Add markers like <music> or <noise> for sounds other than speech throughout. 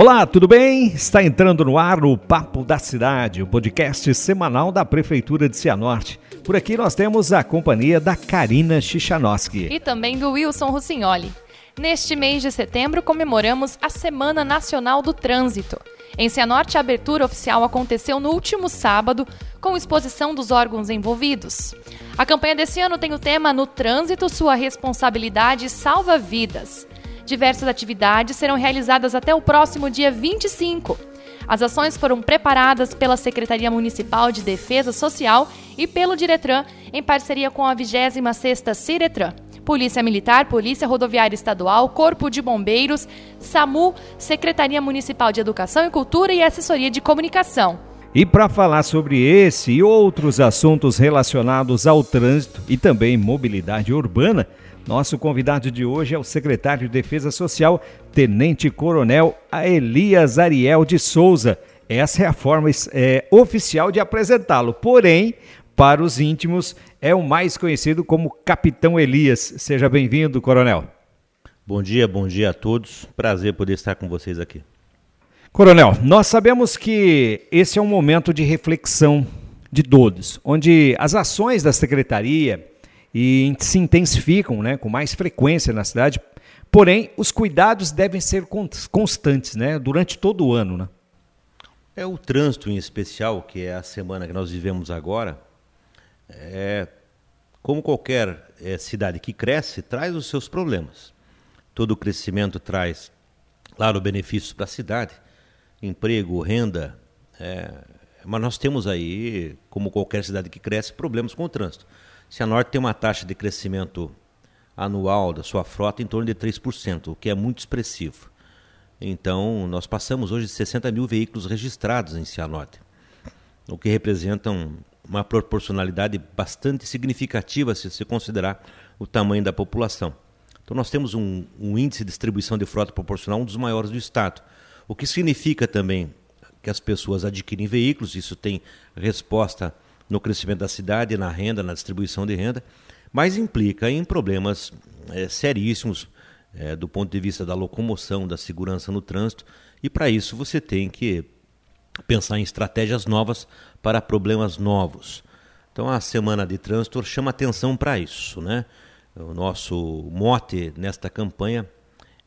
Olá, tudo bem? Está entrando no ar o Papo da Cidade, o podcast semanal da Prefeitura de Cianorte. Por aqui nós temos a companhia da Karina Chichanoski. E também do Wilson Russignoli. Neste mês de setembro comemoramos a Semana Nacional do Trânsito. Em Cianorte, a abertura oficial aconteceu no último sábado, com exposição dos órgãos envolvidos. A campanha desse ano tem o tema No Trânsito, Sua Responsabilidade Salva Vidas. Diversas atividades serão realizadas até o próximo dia 25. As ações foram preparadas pela Secretaria Municipal de Defesa Social e pelo Diretran, em parceria com a 26ª Ciretran. Polícia Militar, Polícia Rodoviária Estadual, Corpo de Bombeiros, SAMU, Secretaria Municipal de Educação e Cultura e Assessoria de Comunicação. E para falar sobre esse e outros assuntos relacionados ao trânsito e também mobilidade urbana, nosso convidado de hoje é o secretário de Defesa Social, Tenente Coronel Elias Ariel de Souza. Essa é a forma é, oficial de apresentá-lo. Porém, para os íntimos, é o mais conhecido como Capitão Elias. Seja bem-vindo, Coronel. Bom dia, bom dia a todos. Prazer poder estar com vocês aqui. Coronel, nós sabemos que esse é um momento de reflexão de todos, onde as ações da secretaria e se intensificam né, com mais frequência na cidade. Porém, os cuidados devem ser constantes né, durante todo o ano. Né? É o trânsito em especial, que é a semana que nós vivemos agora, é, como qualquer é, cidade que cresce, traz os seus problemas. Todo crescimento traz, claro, benefícios para a cidade, emprego, renda, é, mas nós temos aí, como qualquer cidade que cresce, problemas com o trânsito. Cianorte tem uma taxa de crescimento anual da sua frota em torno de 3%, o que é muito expressivo. Então, nós passamos hoje de 60 mil veículos registrados em Cianorte, o que representa uma proporcionalidade bastante significativa se se considerar o tamanho da população. Então, nós temos um, um índice de distribuição de frota proporcional um dos maiores do Estado, o que significa também que as pessoas adquirem veículos, isso tem resposta no crescimento da cidade, na renda, na distribuição de renda, mas implica em problemas é, seríssimos é, do ponto de vista da locomoção, da segurança no trânsito, e para isso você tem que pensar em estratégias novas para problemas novos. Então a semana de trânsito chama atenção para isso, né? O nosso mote nesta campanha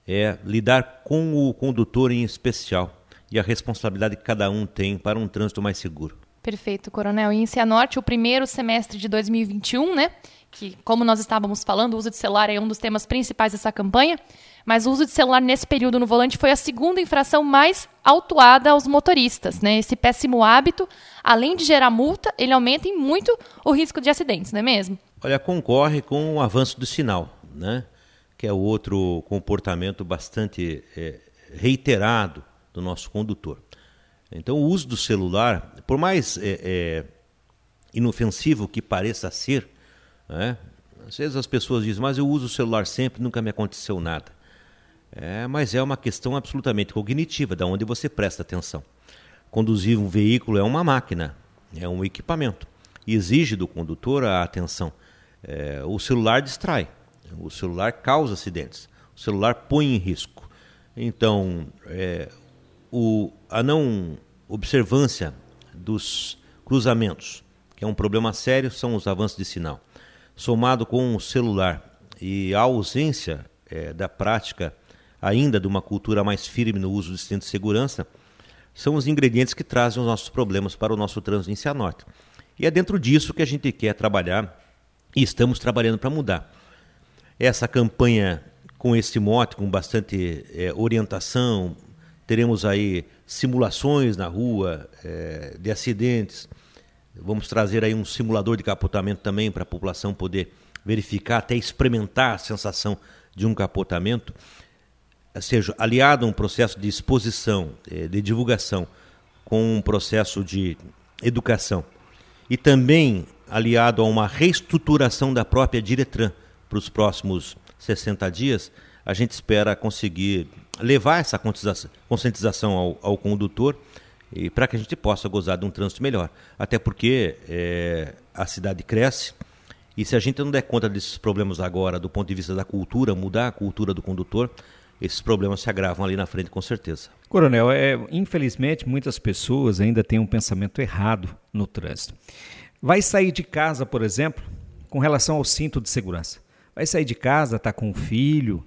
é lidar com o condutor em especial e a responsabilidade que cada um tem para um trânsito mais seguro. Perfeito, Coronel. E em Cianorte, o primeiro semestre de 2021, né? Que, como nós estávamos falando, o uso de celular é um dos temas principais dessa campanha. Mas o uso de celular nesse período no volante foi a segunda infração mais autuada aos motoristas. Né? Esse péssimo hábito, além de gerar multa, ele aumenta em muito o risco de acidentes, não é mesmo? Olha, concorre com o avanço do sinal, né? que é outro comportamento bastante é, reiterado do nosso condutor. Então, o uso do celular, por mais é, é, inofensivo que pareça ser, né? às vezes as pessoas dizem, mas eu uso o celular sempre, nunca me aconteceu nada. É, mas é uma questão absolutamente cognitiva, da onde você presta atenção. Conduzir um veículo é uma máquina, é um equipamento. Exige do condutor a atenção. É, o celular distrai, o celular causa acidentes, o celular põe em risco. Então, é, o, a não observância dos cruzamentos, que é um problema sério, são os avanços de sinal. Somado com o celular e a ausência é, da prática ainda de uma cultura mais firme no uso do cinto de segurança, são os ingredientes que trazem os nossos problemas para o nosso trânsito em Cianorte. E é dentro disso que a gente quer trabalhar e estamos trabalhando para mudar. Essa campanha com esse mote, com bastante é, orientação, teremos aí simulações na rua é, de acidentes. Vamos trazer aí um simulador de capotamento também para a população poder verificar, até experimentar a sensação de um capotamento. Ou seja, aliado a um processo de exposição, é, de divulgação, com um processo de educação. E também aliado a uma reestruturação da própria Diretran para os próximos 60 dias, a gente espera conseguir levar essa conscientização ao, ao condutor e para que a gente possa gozar de um trânsito melhor. Até porque é, a cidade cresce e se a gente não der conta desses problemas agora, do ponto de vista da cultura, mudar a cultura do condutor, esses problemas se agravam ali na frente com certeza. Coronel, é, infelizmente muitas pessoas ainda têm um pensamento errado no trânsito. Vai sair de casa, por exemplo, com relação ao cinto de segurança. Vai sair de casa, tá com um filho,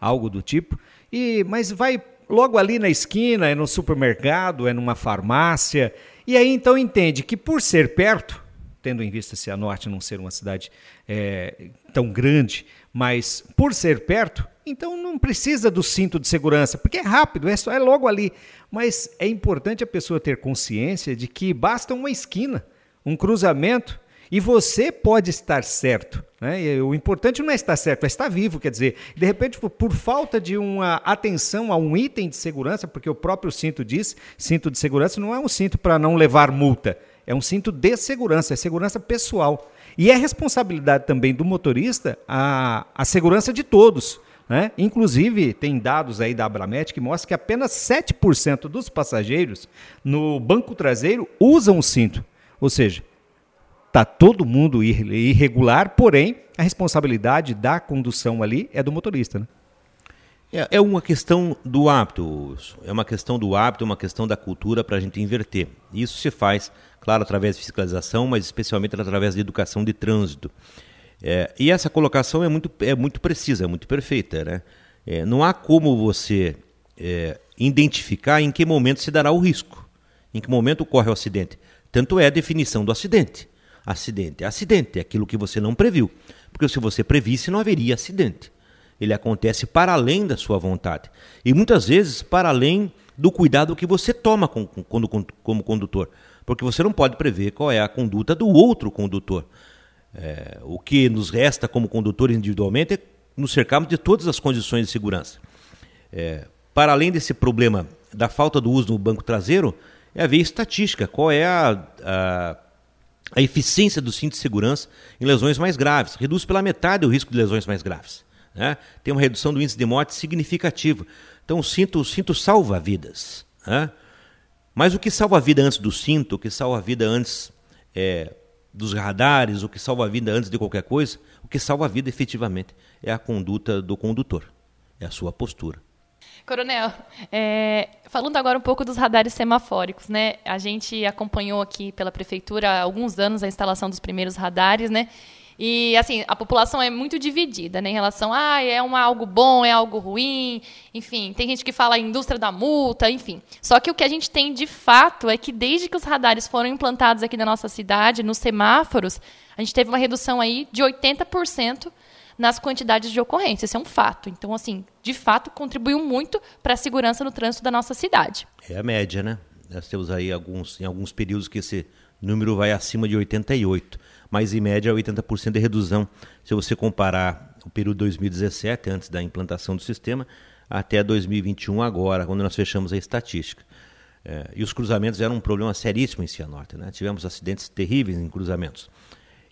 algo do tipo, e mas vai logo ali na esquina, é no supermercado, é numa farmácia, e aí então entende que por ser perto, tendo em vista se a Norte não ser uma cidade é, tão grande, mas por ser perto, então não precisa do cinto de segurança, porque é rápido, é, só, é logo ali. Mas é importante a pessoa ter consciência de que basta uma esquina, um cruzamento, e você pode estar certo. Né? o importante não é estar certo, é estar vivo. Quer dizer, de repente, por falta de uma atenção a um item de segurança, porque o próprio cinto diz, cinto de segurança não é um cinto para não levar multa, é um cinto de segurança, é segurança pessoal. E é responsabilidade também do motorista a, a segurança de todos. Né? Inclusive, tem dados aí da Abramet que mostram que apenas 7% dos passageiros no banco traseiro usam o cinto. Ou seja, está todo mundo irregular, porém a responsabilidade da condução ali é do motorista. Né? É, é uma questão do hábito, é uma questão do hábito, uma questão da cultura para a gente inverter. Isso se faz, claro, através de fiscalização, mas especialmente através de educação de trânsito. É, e essa colocação é muito, é muito precisa, é muito perfeita. Né? É, não há como você é, identificar em que momento se dará o risco, em que momento ocorre o acidente. Tanto é a definição do acidente. Acidente acidente, é aquilo que você não previu. Porque se você previsse, não haveria acidente. Ele acontece para além da sua vontade. E muitas vezes para além do cuidado que você toma como, como condutor. Porque você não pode prever qual é a conduta do outro condutor. É, o que nos resta como condutores individualmente é nos cercarmos de todas as condições de segurança. É, para além desse problema da falta do uso no banco traseiro, é ver estatística, qual é a, a a eficiência do cinto de segurança em lesões mais graves. Reduz pela metade o risco de lesões mais graves. Né? Tem uma redução do índice de morte significativa. Então o cinto, o cinto salva vidas. Né? Mas o que salva a vida antes do cinto, o que salva a vida antes é, dos radares, o que salva a vida antes de qualquer coisa, o que salva a vida efetivamente é a conduta do condutor, é a sua postura. Coronel, é, falando agora um pouco dos radares semafóricos, né? A gente acompanhou aqui pela prefeitura há alguns anos a instalação dos primeiros radares, né? E assim, a população é muito dividida, né, em relação a ah, é um algo bom, é algo ruim, enfim, tem gente que fala indústria da multa, enfim. Só que o que a gente tem de fato é que desde que os radares foram implantados aqui na nossa cidade, nos semáforos, a gente teve uma redução aí de 80% nas quantidades de ocorrência. Isso é um fato. Então, assim, de fato, contribuiu muito para a segurança no trânsito da nossa cidade. É a média, né? Nós temos aí alguns, em alguns períodos que esse número vai acima de 88, mas em média 80% de redução. Se você comparar o período 2017, antes da implantação do sistema, até 2021 agora, quando nós fechamos a estatística. É, e os cruzamentos eram um problema seríssimo em Cianorte. Né? Tivemos acidentes terríveis em cruzamentos.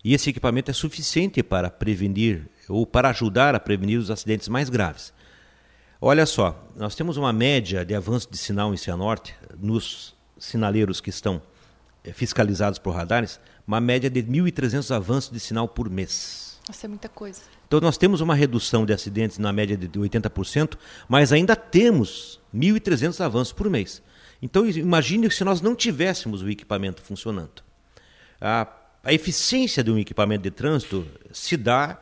E esse equipamento é suficiente para prevenir ou para ajudar a prevenir os acidentes mais graves. Olha só, nós temos uma média de avanço de sinal em Cianorte, nos sinaleiros que estão eh, fiscalizados por radares, uma média de 1.300 avanços de sinal por mês. Isso é muita coisa. Então nós temos uma redução de acidentes na média de 80%, mas ainda temos 1.300 avanços por mês. Então imagine se nós não tivéssemos o equipamento funcionando. A, a eficiência de um equipamento de trânsito se dá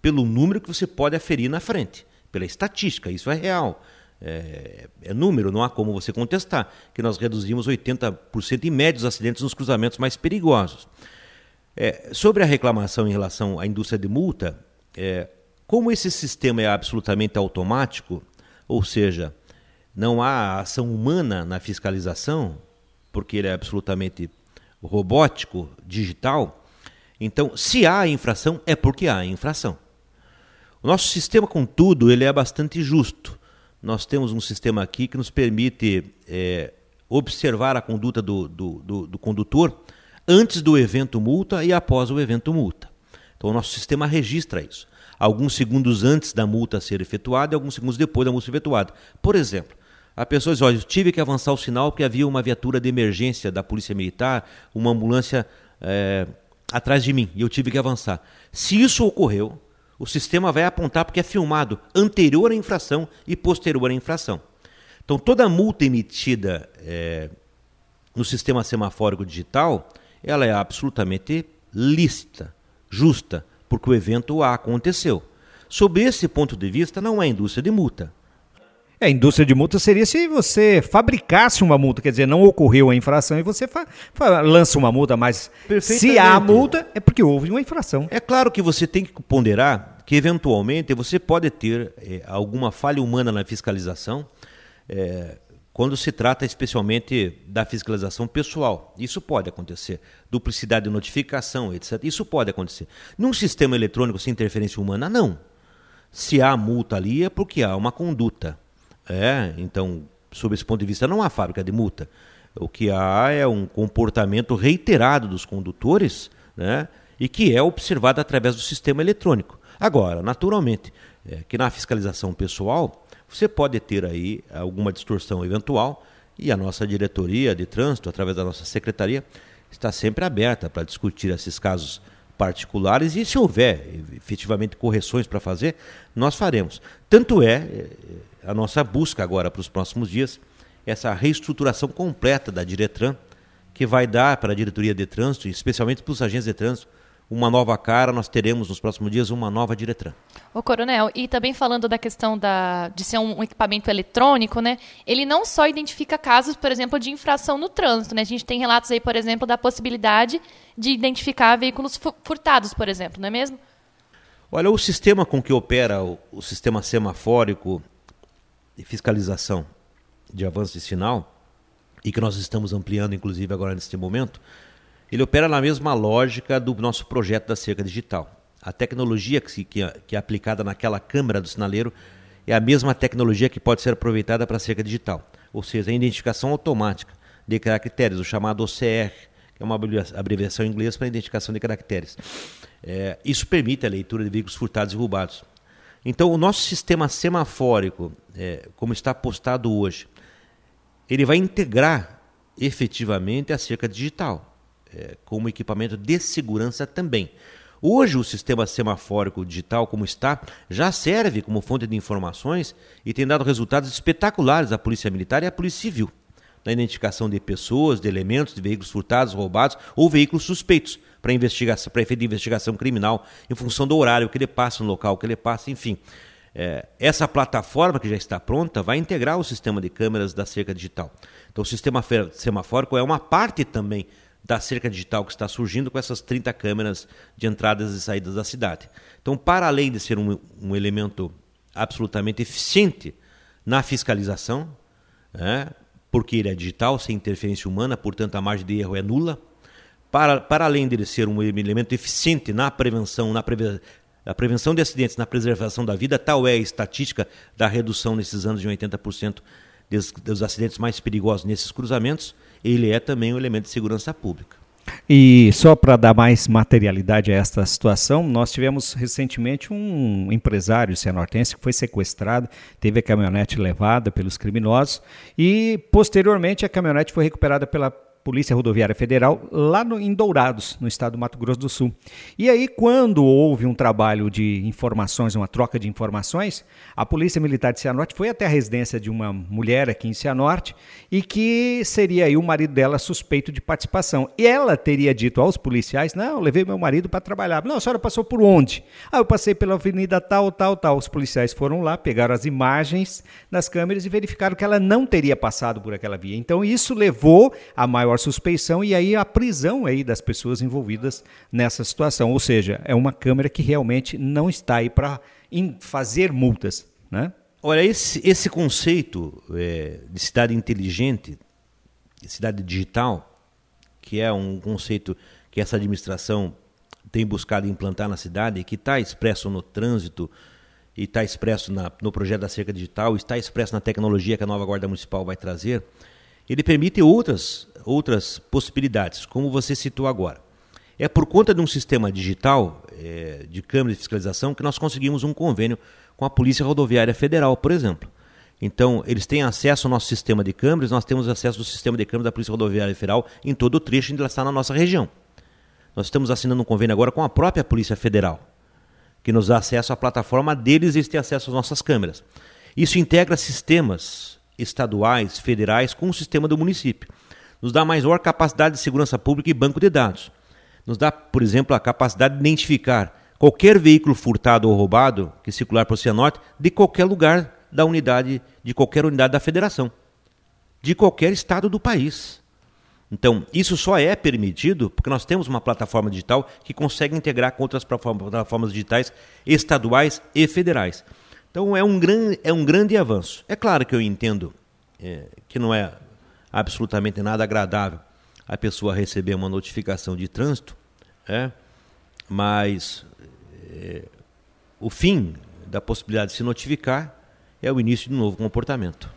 pelo número que você pode aferir na frente, pela estatística, isso é real. É, é, número, não há como você contestar, que nós reduzimos 80% em média os acidentes nos cruzamentos mais perigosos. É, sobre a reclamação em relação à indústria de multa, é, como esse sistema é absolutamente automático, ou seja, não há ação humana na fiscalização, porque ele é absolutamente robótico, digital, então se há infração, é porque há infração. O nosso sistema, contudo, ele é bastante justo. Nós temos um sistema aqui que nos permite é, observar a conduta do, do, do, do condutor antes do evento multa e após o evento multa. Então, o nosso sistema registra isso. Alguns segundos antes da multa ser efetuada e alguns segundos depois da multa ser efetuada. Por exemplo, a pessoa diz: olha, eu tive que avançar o sinal porque havia uma viatura de emergência da Polícia Militar, uma ambulância é, atrás de mim, e eu tive que avançar. Se isso ocorreu, O sistema vai apontar porque é filmado anterior à infração e posterior à infração. Então, toda multa emitida é, no sistema semafórico digital, ela é absolutamente lícita, justa, porque o evento aconteceu. Sob esse ponto de vista, não é indústria de multa. É, a indústria de multa seria se você fabricasse uma multa, quer dizer, não ocorreu a infração e você lança uma multa, mas se há multa é porque houve uma infração. É claro que você tem que ponderar que, eventualmente, você pode ter é, alguma falha humana na fiscalização, é, quando se trata especialmente da fiscalização pessoal. Isso pode acontecer. Duplicidade de notificação, etc. Isso pode acontecer. Num sistema eletrônico sem interferência humana, não. Se há multa ali é porque há uma conduta. É, então, sob esse ponto de vista, não há fábrica de multa. O que há é um comportamento reiterado dos condutores, né, e que é observado através do sistema eletrônico. Agora, naturalmente, é, que na fiscalização pessoal, você pode ter aí alguma distorção eventual, e a nossa diretoria de trânsito, através da nossa secretaria, está sempre aberta para discutir esses casos particulares e se houver efetivamente correções para fazer, nós faremos. Tanto é eh, a nossa busca agora para os próximos dias essa reestruturação completa da Diretran, que vai dar para a diretoria de trânsito, especialmente para os agentes de trânsito, uma nova cara, nós teremos nos próximos dias uma nova Diretran. O Coronel, e também falando da questão da, de ser um, um, equipamento eletrônico, né? Ele não só identifica casos, por exemplo, de infração no trânsito, né? A gente tem relatos aí, por exemplo, da possibilidade de identificar veículos furtados, por exemplo, não é mesmo? Olha, o sistema com que opera o, o sistema semafórico de fiscalização de avanço de sinal, e que nós estamos ampliando, inclusive, agora neste momento, ele opera na mesma lógica do nosso projeto da cerca digital. A tecnologia que, que, que é aplicada naquela câmera do sinaleiro é a mesma tecnologia que pode ser aproveitada para a cerca digital, ou seja, a identificação automática de caracteres, o chamado OCR, que é uma abreviação em inglês para identificação de caracteres. É, isso permite a leitura de veículos furtados e roubados. Então, o nosso sistema semafórico, é, como está postado hoje, ele vai integrar efetivamente a cerca digital é, como equipamento de segurança também. Hoje, o sistema semafórico digital, como está, já serve como fonte de informações e tem dado resultados espetaculares à Polícia Militar e à Polícia Civil na identificação de pessoas, de elementos, de veículos furtados, roubados ou veículos suspeitos para investigação, para efeito de investigação criminal, em função do horário que ele passa, no local que ele passa, enfim. É, essa plataforma que já está pronta vai integrar o sistema de câmeras da cerca digital. Então, o sistema semafórico é uma parte também da cerca digital que está surgindo com essas 30 câmeras de entradas e saídas da cidade. Então, para além de ser um, um elemento absolutamente eficiente na fiscalização, né, porque ele é digital, sem interferência humana, portanto a margem de erro é nula, para, para além de ser um elemento eficiente na prevenção, na preve, a prevenção de acidentes, na preservação da vida, tal é a estatística da redução nesses anos de 80% dos, dos acidentes mais perigosos nesses cruzamentos, ele é também um elemento de segurança pública. E só para dar mais materialidade a esta situação, nós tivemos recentemente um empresário cianortense que foi sequestrado, teve a caminhonete levada pelos criminosos e posteriormente a caminhonete foi recuperada pela Polícia Rodoviária Federal, lá no, em Dourados, no estado do Mato Grosso do Sul. E aí, quando houve um trabalho de informações, uma troca de informações, a Polícia Militar de Cianorte foi até a residência de uma mulher aqui em Cianorte e que seria aí o marido dela suspeito de participação. E ela teria dito aos policiais: Não, levei meu marido para trabalhar. Não, a senhora passou por onde? Ah, eu passei pela avenida tal, tal, tal. Os policiais foram lá, pegaram as imagens das câmeras e verificaram que ela não teria passado por aquela via. Então, isso levou a maior suspeição e aí a prisão aí das pessoas envolvidas nessa situação. Ou seja, é uma câmera que realmente não está aí para fazer multas, né? Olha, esse, esse conceito é, de cidade inteligente, de cidade digital, que é um conceito que essa administração tem buscado implantar na cidade, que está expresso no trânsito e está expresso na, no projeto da cerca digital, está expresso na tecnologia que a nova Guarda Municipal vai trazer, ele permite outras outras possibilidades, como você citou agora. É por conta de um sistema digital é, de câmera de fiscalização que nós conseguimos um convênio com a Polícia Rodoviária Federal, por exemplo. Então, eles têm acesso ao nosso sistema de câmeras, nós temos acesso ao sistema de câmeras da Polícia Rodoviária Federal em todo o trecho onde ela está na nossa região. Nós estamos assinando um convênio agora com a própria Polícia Federal. que nos dá acesso à plataforma deles e eles têm acesso às nossas câmeras. Isso integra sistemas estaduais, federais com o sistema do município. Nos dá maior capacidade de segurança pública e banco de dados. Nos dá, por exemplo, a capacidade de identificar qualquer veículo furtado ou roubado que circular por Cianorte de qualquer lugar da unidade, de qualquer unidade da federação, de qualquer estado do país. Então, isso só é permitido porque nós temos uma plataforma digital que consegue integrar com outras plataformas digitais estaduais e federais. Então, é um, gran, é um grande avanço. É claro que eu entendo é, que não é absolutamente nada agradável a pessoa receber uma notificação de trânsito, é, mas é, o fim da possibilidade de se notificar é o início de um novo comportamento.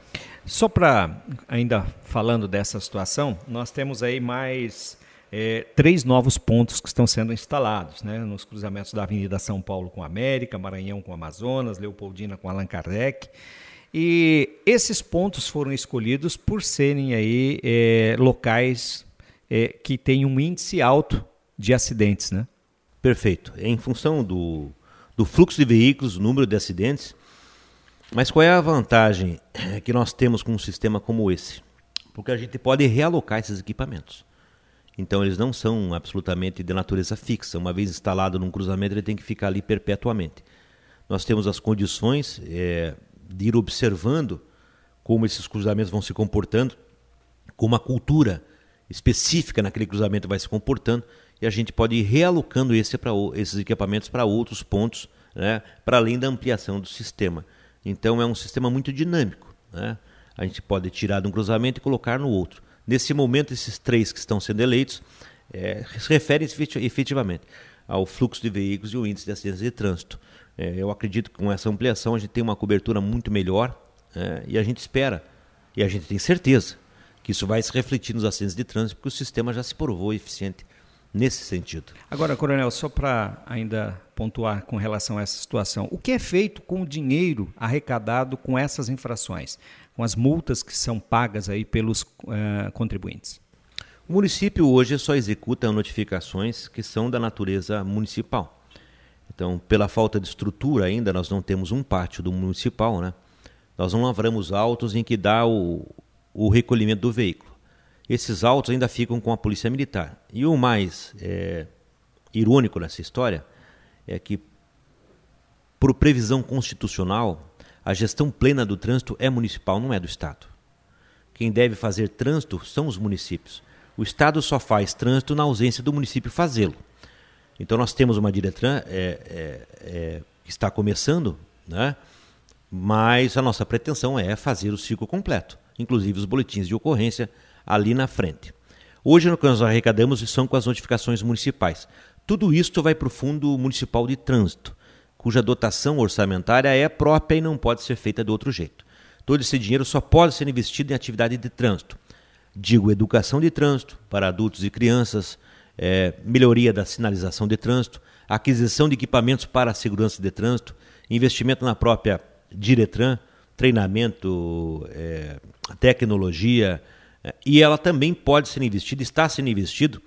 Só para, ainda falando dessa situação, nós temos aí mais é, três novos pontos que estão sendo instalados, né, nos cruzamentos da Avenida São Paulo com América, Maranhão com Amazonas, Leopoldina com Allan Kardec. E esses pontos foram escolhidos por serem aí é, locais é, que têm um índice alto de acidentes, né? Perfeito. Em função do, do fluxo de veículos, número de acidentes, mas qual é a vantagem que nós temos com um sistema como esse? Porque a gente pode realocar esses equipamentos. Então eles não são absolutamente de natureza fixa. Uma vez instalado num cruzamento, ele tem que ficar ali perpetuamente. Nós temos as condições é, de ir observando como esses cruzamentos vão se comportando, como a cultura específica naquele cruzamento vai se comportando, e a gente pode ir realocando esse pra, esses equipamentos para outros pontos, né, para além da ampliação do sistema. Então é um sistema muito dinâmico. Né? A gente pode tirar de um cruzamento e colocar no outro. Nesse momento, esses três que estão sendo eleitos é, se referem efetivamente ao fluxo de veículos e o índice de acidentes de trânsito. É, eu acredito que com essa ampliação a gente tem uma cobertura muito melhor é, e a gente espera, e a gente tem certeza, que isso vai se refletir nos acidentes de trânsito, porque o sistema já se provou eficiente nesse sentido. Agora, Coronel, só para ainda pontuar com relação a essa situação, o que é feito com o dinheiro arrecadado com essas infrações, com as multas que são pagas aí pelos uh, contribuintes? O município hoje só executa notificações que são da natureza municipal. Então, pela falta de estrutura ainda, nós não temos um pátio do municipal, né? Nós não lavramos autos em que dá o, o recolhimento do veículo esses autos ainda ficam com a Polícia Militar. E o mais é, irônico nessa história é que, por previsão constitucional, a gestão plena do trânsito é municipal, não é do Estado. Quem deve fazer trânsito são os municípios. O Estado só faz trânsito na ausência do município fazê-lo. Então nós temos uma Diretran é, é, é, que está começando, né? mas a nossa pretensão é fazer o ciclo completo, inclusive os boletins de ocorrência, ali na frente. Hoje, o que nós arrecadamos são com as notificações municipais. Tudo isto vai para o Fundo Municipal de Trânsito, cuja dotação orçamentária é própria e não pode ser feita de outro jeito. Todo esse dinheiro só pode ser investido em atividade de trânsito. Digo, educação de trânsito para adultos e crianças, é, melhoria da sinalização de trânsito, aquisição de equipamentos para a segurança de trânsito, investimento na própria Diretran, treinamento, é, tecnologia, é, e ela também pode ser investida, está sendo investido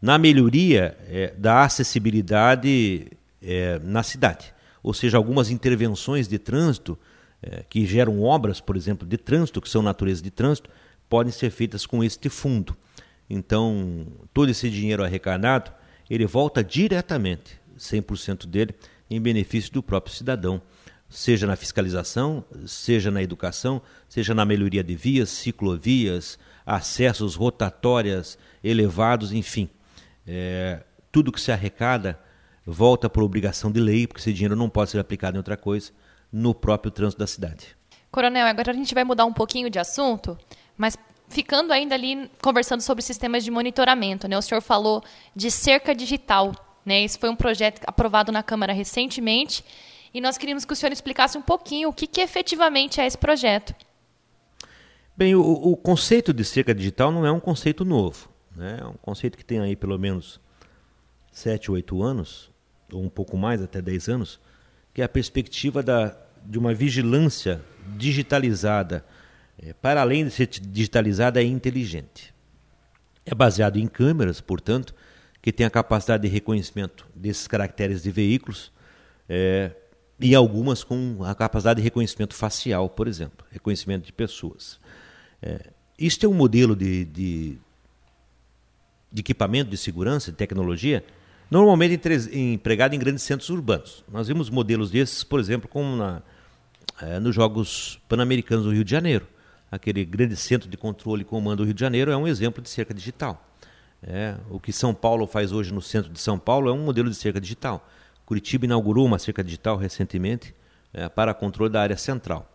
na melhoria é, da acessibilidade é, na cidade. Ou seja, algumas intervenções de trânsito é, que geram obras, por exemplo, de trânsito, que são natureza de trânsito, podem ser feitas com este fundo. Então, todo esse dinheiro arrecadado, ele volta diretamente, 100% dele, em benefício do próprio cidadão seja na fiscalização, seja na educação, seja na melhoria de vias, ciclovias, acessos rotatórias elevados, enfim. É, tudo que se arrecada volta por obrigação de lei, porque esse dinheiro não pode ser aplicado em outra coisa, no próprio trânsito da cidade. Coronel, agora a gente vai mudar um pouquinho de assunto, mas ficando ainda ali conversando sobre sistemas de monitoramento, né? O senhor falou de cerca digital, né? Esse foi um projeto aprovado na Câmara recentemente e nós queríamos que o senhor explicasse um pouquinho o que, que efetivamente é esse projeto. Bem, o, o, conceito de cerca digital não é um conceito novo. Né? É um conceito que tem aí pelo menos 7, 8 anos, ou um pouco mais, até 10 anos, que é a perspectiva da, de uma vigilância digitalizada, é, para além de ser digitalizada, é inteligente. É baseado em câmeras, portanto, que tem a capacidade de reconhecimento desses caracteres de veículos, é, e algumas com a capacidade de reconhecimento facial, por exemplo, reconhecimento de pessoas. É, este é um modelo de, de, de, equipamento de segurança, de tecnologia, normalmente empregado em grandes centros urbanos. Nós vimos modelos desses, por exemplo, como na, é, nos Jogos Pan-Americanos do Rio de Janeiro. Aquele grande centro de controle e comando do Rio de Janeiro é um exemplo de cerca digital. É, o que São Paulo faz hoje no centro de São Paulo é um modelo de cerca digital. Curitiba inaugurou uma cerca digital recentemente é, para controle da área central,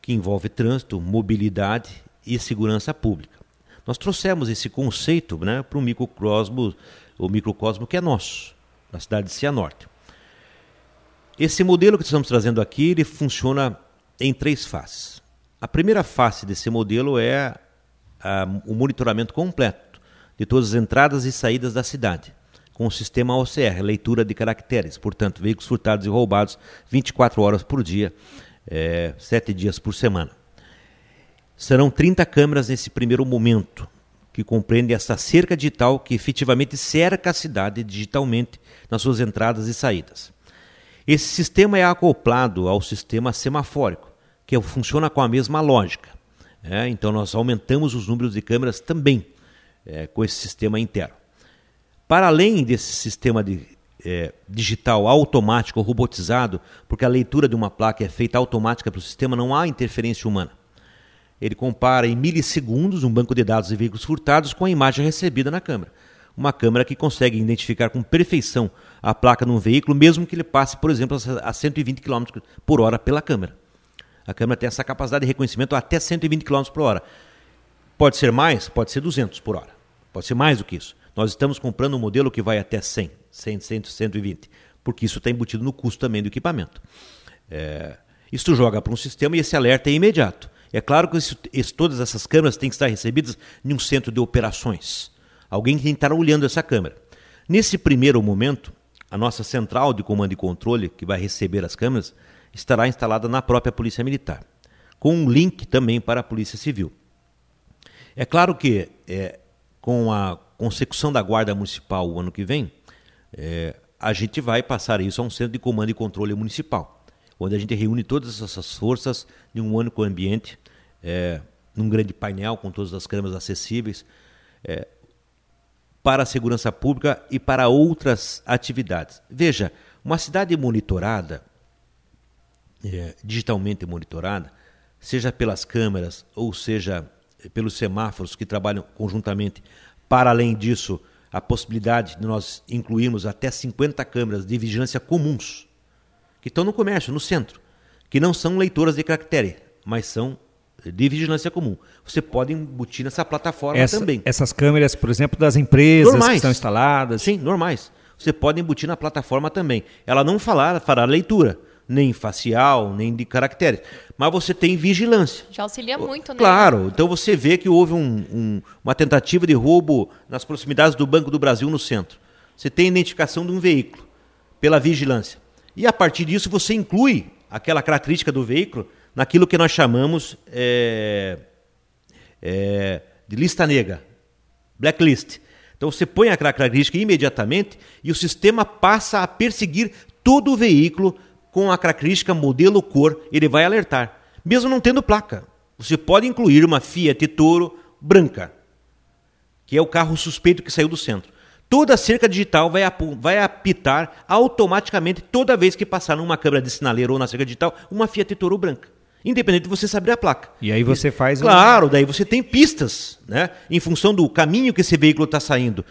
que envolve trânsito, mobilidade e segurança pública. Nós trouxemos esse conceito né, para o microcosmo, o microcosmo que é nosso, na cidade de Cianorte. Esse modelo que estamos trazendo aqui, ele funciona em três faces. A primeira face desse modelo é a, o monitoramento completo de todas as entradas e saídas da cidade com o sistema OCR, leitura de caracteres. Portanto, veículos furtados e roubados 24 horas por dia, é, 7 dias por semana. Serão 30 câmeras nesse primeiro momento, que compreende essa cerca digital que efetivamente cerca a cidade digitalmente nas suas entradas e saídas. Esse sistema é acoplado ao sistema semafórico, que funciona com a mesma lógica. É, então, nós aumentamos os números de câmeras também é, com esse sistema interno. Para além desse sistema de, é, digital automático robotizado, porque a leitura de uma placa é feita automática para o sistema, não há interferência humana. Ele compara em milissegundos um banco de dados de veículos furtados com a imagem recebida na câmera. Uma câmera que consegue identificar com perfeição a placa num veículo, mesmo que ele passe, por exemplo, a 120 km por hora pela câmera. A câmera tem essa capacidade de reconhecimento até 120 km por hora. Pode ser mais, pode ser 200 por hora. Pode ser mais do que isso. Nós estamos comprando um modelo que vai até 100, 100, 100 120, porque isso está embutido no custo também do equipamento. É, isso joga para um sistema e esse alerta é imediato. É claro que isso, esse, todas essas câmeras têm que estar recebidas em um centro de operações. Alguém tem que estar olhando essa câmera. Nesse primeiro momento, a nossa central de comando e controle, que vai receber as câmeras, estará instalada na própria Polícia Militar, com um link também para a Polícia Civil. É claro que é, com a consecução da Guarda Municipal o ano que vem, é, a gente vai passar isso a um centro de comando e controle municipal, onde a gente reúne todas essas forças em um único ambiente, é, num grande painel com todas as câmeras acessíveis, é, para a segurança pública e para outras atividades. Veja, uma cidade monitorada, é, digitalmente monitorada, seja pelas câmeras ou seja pelos semáforos que trabalham conjuntamente para além disso, a possibilidade de nós incluirmos até 50 câmeras de vigilância comuns, que estão no comércio, no centro, que não são leitoras de caractere, mas são de vigilância comum. Você pode embutir nessa plataforma Essa, também. Essas câmeras, por exemplo, das empresas normais. que estão instaladas. Sim, normais. Você pode embutir na plataforma também. Ela não falar, fará leitura nem facial, nem de caracteres. Mas você tem vigilância. Já auxilia muito, né? Claro. Então você vê que houve um, um, uma tentativa de roubo nas proximidades do Banco do Brasil no centro. Você tem identificação de um veículo pela vigilância. E a partir disso você inclui aquela característica do veículo naquilo que nós chamamos é, é, de lista negra, blacklist. Então você põe aquela característica imediatamente e o sistema passa a perseguir todo o veículo com a característica modelo cor, ele vai alertar, mesmo não tendo placa. Você pode incluir uma Fiat Toro branca, que é o carro suspeito que saiu do centro. Toda cerca digital vai, vai apitar automaticamente toda vez que passar numa câmera de sinaleiro ou na cerca digital uma Fiat Toro branca. Independente de você saber a placa. E aí você faz. Claro, daí você tem pistas, né? Em função do caminho que esse veículo está saindo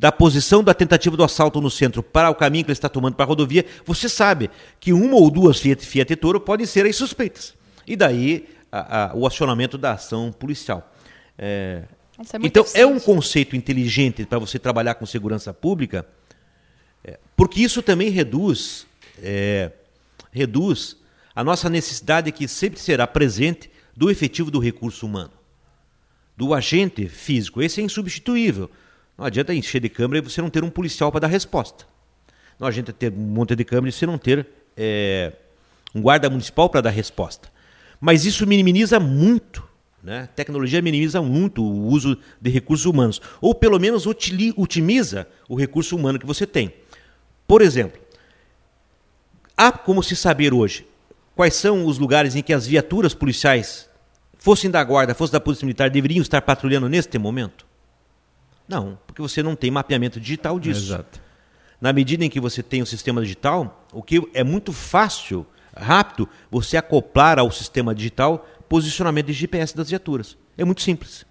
da posição da tentativa do assalto no centro para o caminho que ele está tomando para a rodovia, você sabe que uma ou duas Fiat, Fiat Toro podem ser as suspeitas. E daí a, a, o acionamento da ação policial. É... É então, eficiente. é um conceito inteligente para você trabalhar com segurança pública, é, porque isso também reduz, é, reduz a nossa necessidade que sempre será presente do efetivo do recurso humano, do agente físico. Esse é insubstituível. Não adianta encher de câmera e você não ter um policial para dar resposta. Não adianta ter um monte de câmera e você não ter é, um guarda municipal para dar resposta. Mas isso minimiza muito, né? Tecnologia minimiza muito o uso de recursos humanos. Ou pelo menos otimiza o recurso humano que você tem. Por exemplo, há como se saber hoje quais são os lugares em que as viaturas policiais, fossem da guarda, fossem da polícia militar, deveriam estar patrulhando neste momento? Não, porque você não tem mapeamento digital disso. Exato. Na medida em que você tem o sistema digital, o que é muito fácil, rápido, você acoplar ao sistema digital posicionamento de GPS das viaturas. É muito simples.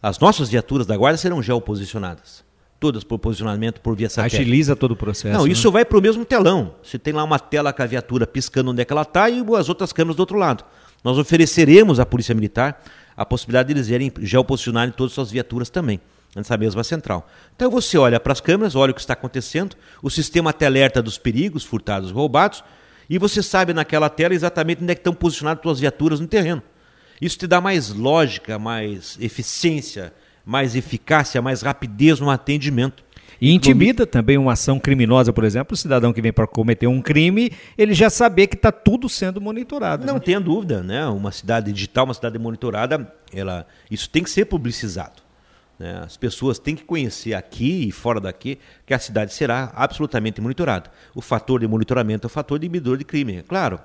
As nossas viaturas da guarda serão geoposicionadas. Todas por posicionamento por via satélite. Agiliza todo o processo. Não, né? isso vai para o mesmo telão. Você tem lá uma tela com a viatura piscando onde é que ela está e as outras câmeras do outro lado. Nós ofereceremos à Polícia Militar a possibilidade de eles irem geoposicionarem todas as suas viaturas também nessa mesma central. Então você olha para as câmeras, olha o que está acontecendo, o sistema te alerta dos perigos, furtados, roubados, e você sabe naquela tela exatamente onde é que estão posicionadas as suas viaturas no terreno. Isso te dá mais lógica, mais eficiência, mais eficácia, mais rapidez no atendimento. E intimida também uma ação criminosa, por exemplo, o cidadão que vem para cometer um crime, ele já saber que está tudo sendo monitorado. Não né? tenha dúvida, né? Uma cidade digital, uma cidade monitorada, ela, isso tem que ser publicizado. Né? As pessoas têm que conhecer aqui e fora daqui que a cidade será absolutamente monitorada. O fator de monitoramento é o fator de medidor de crime. Claro,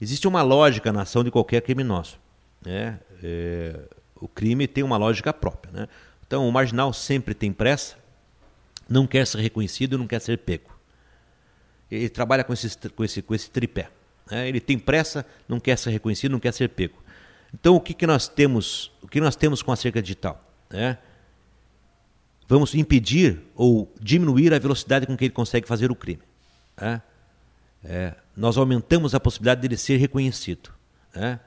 existe uma lógica na ação de qualquer criminoso. Né? É, o crime tem uma lógica própria. Né? Então, o marginal sempre tem pressa, não quer ser reconhecido não quer ser pego. Ele trabalha com esse, com esse, com esse tripé. Né? Ele tem pressa, não quer ser reconhecido, não quer ser pego. Então, o que, que nós temos? O que nós temos com a cerca digital? Né? Vamos impedir ou diminuir a velocidade com que ele consegue fazer o crime. Né? É, nós aumentamos a possibilidade dele ser reconhecido. Né?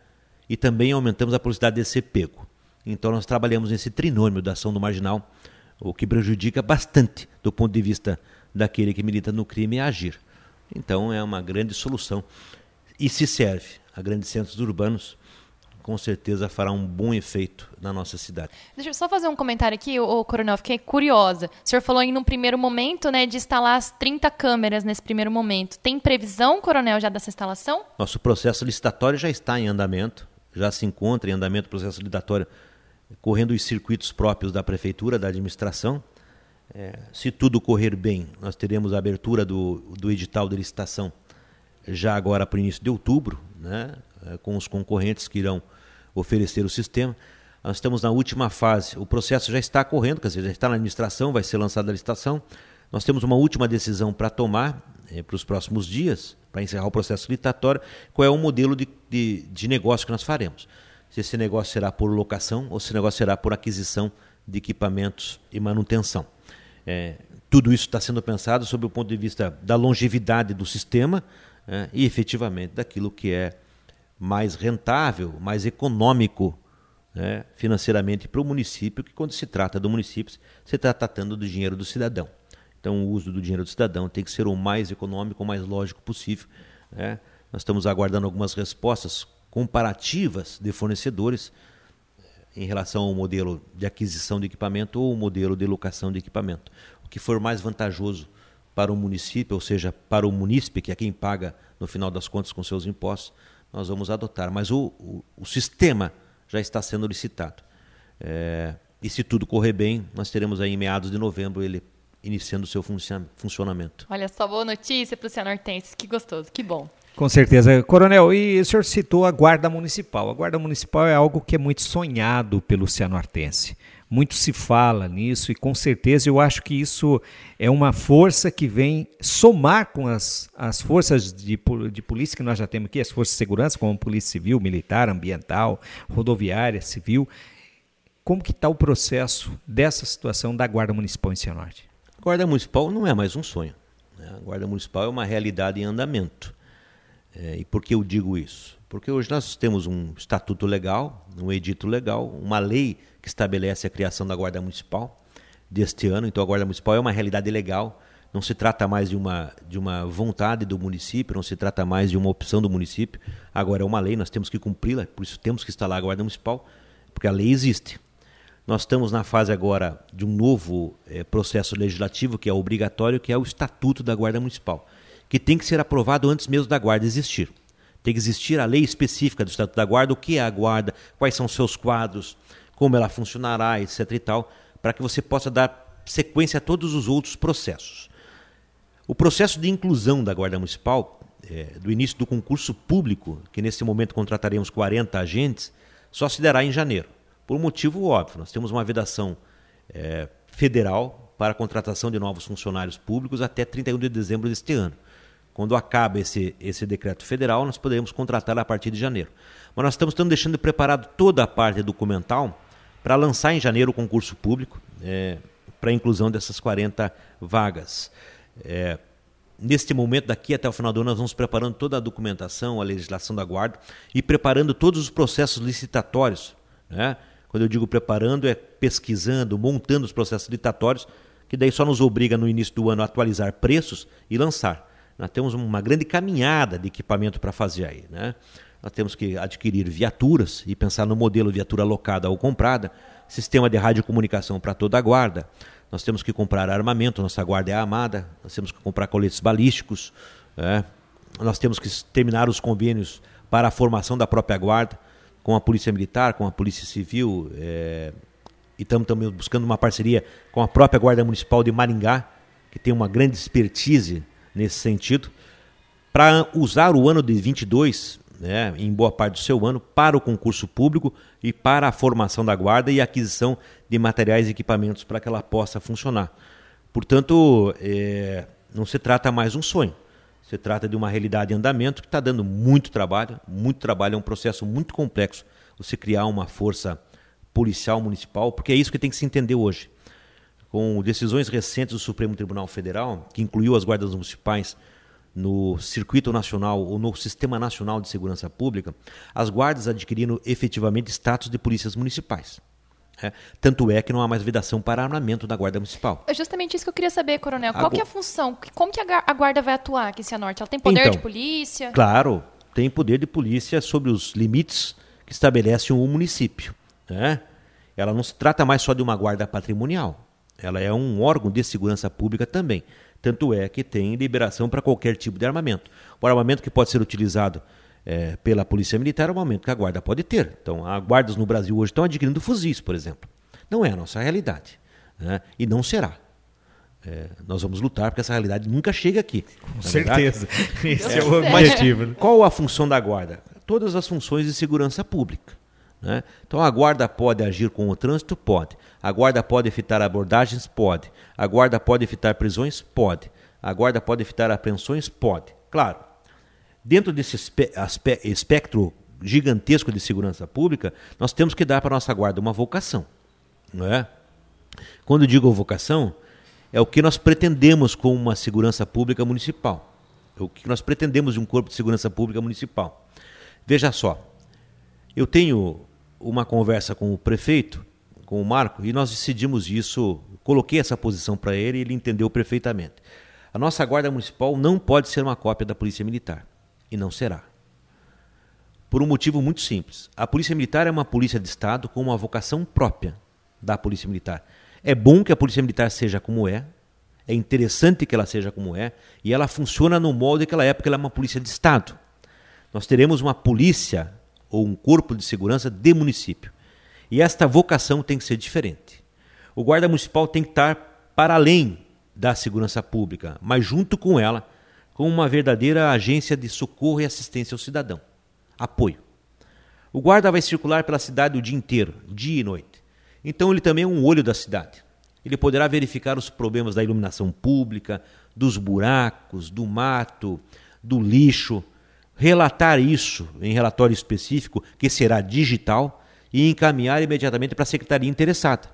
E também aumentamos a possibilidade de ser pego. Então, nós trabalhamos nesse trinômio da ação do marginal, o que prejudica bastante do ponto de vista daquele que milita no crime agir. Então, é uma grande solução. E se serve a grandes centros urbanos, com certeza fará um bom efeito na nossa cidade. Deixa eu só fazer um comentário aqui, o Coronel, fiquei curiosa. O senhor falou em num primeiro momento, né, de instalar as 30 câmeras nesse primeiro momento. Tem previsão, Coronel, já dessa instalação? Nosso processo licitatório já está em andamento, já se encontra em andamento o processo licitatório, correndo os circuitos próprios da prefeitura, da administração. É, se tudo correr bem, nós teremos a abertura do, do edital de licitação já agora para o início de outubro, né, com os concorrentes que irão oferecer o sistema. Nós estamos na última fase, o processo já está correndo, quer dizer, já está na administração, vai ser lançada a licitação. Nós temos uma última decisão para tomar é, para os próximos dias, para encerrar o processo licitatório, qual é o modelo de, de, de negócio que nós faremos. Se esse negócio será por locação ou se esse negócio será por aquisição de equipamentos e manutenção. É, tudo isso está sendo pensado sob o ponto de vista da longevidade do sistema é, e efetivamente daquilo que é mais rentável, mais econômico né, financeiramente para o município, que quando se trata do município, você está tratando do dinheiro do cidadão. Então, o uso do dinheiro do cidadão tem que ser o mais econômico, o mais lógico possível. Né? Nós estamos aguardando algumas respostas comparativas de fornecedores eh, em relação ao modelo de aquisição de equipamento ou o modelo de locação de equipamento. O que for mais vantajoso para o município, ou seja, para o munícipe, que é quem paga no final das contas com seus impostos, nós vamos adotar. Mas o, o, o sistema já está sendo licitado. É, e se tudo correr bem, nós teremos aí em meados de novembro ele iniciando o seu funcionamento. Olha só, boa notícia para o Cianortense. Que gostoso, que bom. Com certeza. Coronel, e o senhor citou a Guarda Municipal. A Guarda Municipal é algo que é muito sonhado pelo cianortense. Muito se fala nisso e com certeza eu acho que isso é uma força que vem somar com as, as forças de, de polícia que nós já temos aqui, as forças de segurança, como polícia civil, militar, ambiental, rodoviária, civil. Como que está o processo dessa situação da Guarda Municipal em Cianorte? A Guarda Municipal não é mais um sonho. Né? A Guarda Municipal é uma realidade em andamento. É, e por que eu digo isso? Porque hoje nós temos um estatuto legal, um edito legal, uma lei que estabelece a criação da Guarda Municipal deste ano. Então a Guarda Municipal é uma realidade legal. Não se trata mais de uma, de uma vontade do município, não se trata mais de uma opção do município. Agora é uma lei, nós temos que cumpri-la, por isso temos que instalar a Guarda Municipal, porque a lei existe. Nós estamos na fase agora de um novo é, processo legislativo que é obrigatório, que é o Estatuto da Guarda Municipal que tem que ser aprovado antes mesmo da guarda existir. Tem que existir a lei específica do Estatuto da Guarda, o que é a guarda, quais são seus quadros, como ela funcionará, etc. e tal, para que você possa dar sequência a todos os outros processos. O processo de inclusão da Guarda Municipal é, do início do concurso público, que nesse momento contrataremos 40 agentes, só se dará em janeiro. Por um motivo óbvio, nós temos uma vedação é, federal para a contratação de novos funcionários públicos até 31 de dezembro deste ano. Quando acaba esse, esse decreto federal, nós poderemos contratar a partir de janeiro. Mas nós estamos, estamos deixando preparado toda a parte documental para lançar em janeiro o concurso público é, para a inclusão dessas 40 vagas. É, neste momento, daqui até o final do ano, nós vamos preparando toda a documentação, a legislação da guarda e preparando todos os processos licitatórios. Né? Quando eu digo preparando, é pesquisando, montando os processos licitatórios, que daí só nos obriga no início do ano a atualizar preços e lançar. Nós temos uma grande caminhada de equipamento para fazer aí. Né? Nós temos que adquirir viaturas e pensar no modelo viatura alocada ou comprada, sistema de radiocomunicação para toda a guarda. Nós temos que comprar armamento, nossa guarda é amada, nós temos que comprar coletes balísticos, é. nós temos que terminar os convênios para a formação da própria guarda com a Polícia Militar, com a Polícia Civil, é, e estamos também buscando uma parceria com a própria Guarda Municipal de Maringá, que tem uma grande expertise nesse sentido, para usar o ano de 22, né, em boa parte do seu ano, para o concurso público e para a formação da guarda e aquisição de materiais e equipamentos para que ela possa funcionar. Portanto, é, não se trata mais de um sonho. Se trata de uma realidade em andamento que está dando muito trabalho, muito trabalho, é um processo muito complexo você criar uma força policial municipal, porque é isso que tem que se entender hoje. Com decisões recentes do Supremo Tribunal Federal, que incluiu as guardas municipais no circuito nacional ou no sistema nacional de segurança pública, as guardas adquiriram efetivamente status de polícias municipais. É, tanto é que não há mais vedação para armamento da Guarda Municipal. É justamente isso que eu queria saber, Coronel. Qual que é a função? Como que a Guarda vai atuar aqui em Cianorte? Ela tem poder então, de polícia? Claro, tem poder de polícia sobre os limites que estabelece o município. Né? Ela não se trata mais só de uma guarda patrimonial. Ela é um órgão de segurança pública também. Tanto é que tem liberação para qualquer tipo de armamento. O armamento que pode ser utilizado é, pela Polícia Militar é o momento que a guarda pode ter. Então, as guardas no Brasil hoje estão adquirindo fuzis, por exemplo. Não é a nossa realidade. Né? E não será. É, nós vamos lutar porque essa realidade nunca chega aqui. Com certeza. <laughs> Esse é o objetivo. Né? Qual a função da guarda? Todas as funções de segurança pública. Né? Então a guarda pode agir com o trânsito? Pode. A guarda pode evitar abordagens? Pode. A guarda pode evitar prisões? Pode. A guarda pode evitar apreensões? Pode. Claro, dentro desse espectro gigantesco de segurança pública, nós temos que dar para a nossa guarda uma vocação. Não é? Quando digo vocação, é o que nós pretendemos com uma segurança pública municipal. É o que nós pretendemos de um corpo de segurança pública municipal. Veja só, eu tenho uma conversa com o prefeito, com o Marco, e nós decidimos isso, coloquei essa posição para ele e ele entendeu perfeitamente. A nossa guarda municipal não pode ser uma cópia da Polícia Militar e não será. Por um motivo muito simples. A Polícia Militar é uma polícia de Estado com uma vocação própria da Polícia Militar. É bom que a Polícia Militar seja como é, é interessante que ela seja como é, e ela funciona no molde que ela é, porque ela é uma polícia de Estado. Nós teremos uma polícia ou um corpo de segurança de município. E esta vocação tem que ser diferente. O guarda municipal tem que estar para além da segurança pública, mas junto com ela como uma verdadeira agência de socorro e assistência ao cidadão. Apoio. O guarda vai circular pela cidade o dia inteiro, dia e noite. Então ele também é um olho da cidade. Ele poderá verificar os problemas da iluminação pública, dos buracos, do mato, do lixo, relatar isso em relatório específico, que será digital, e encaminhar imediatamente para a secretaria interessada.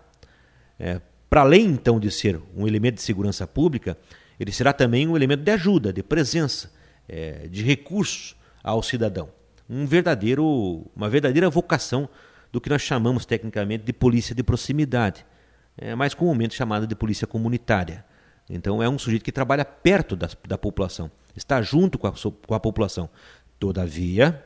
É, para além, então, de ser um elemento de segurança pública, ele será também um elemento de ajuda, de presença, é, de recurso ao cidadão. Um verdadeiro, uma verdadeira vocação do que nós chamamos tecnicamente de polícia de proximidade, é, mais comumente chamada de polícia comunitária. Então é um sujeito que trabalha perto da, da população, está junto com a, com a população. Todavia,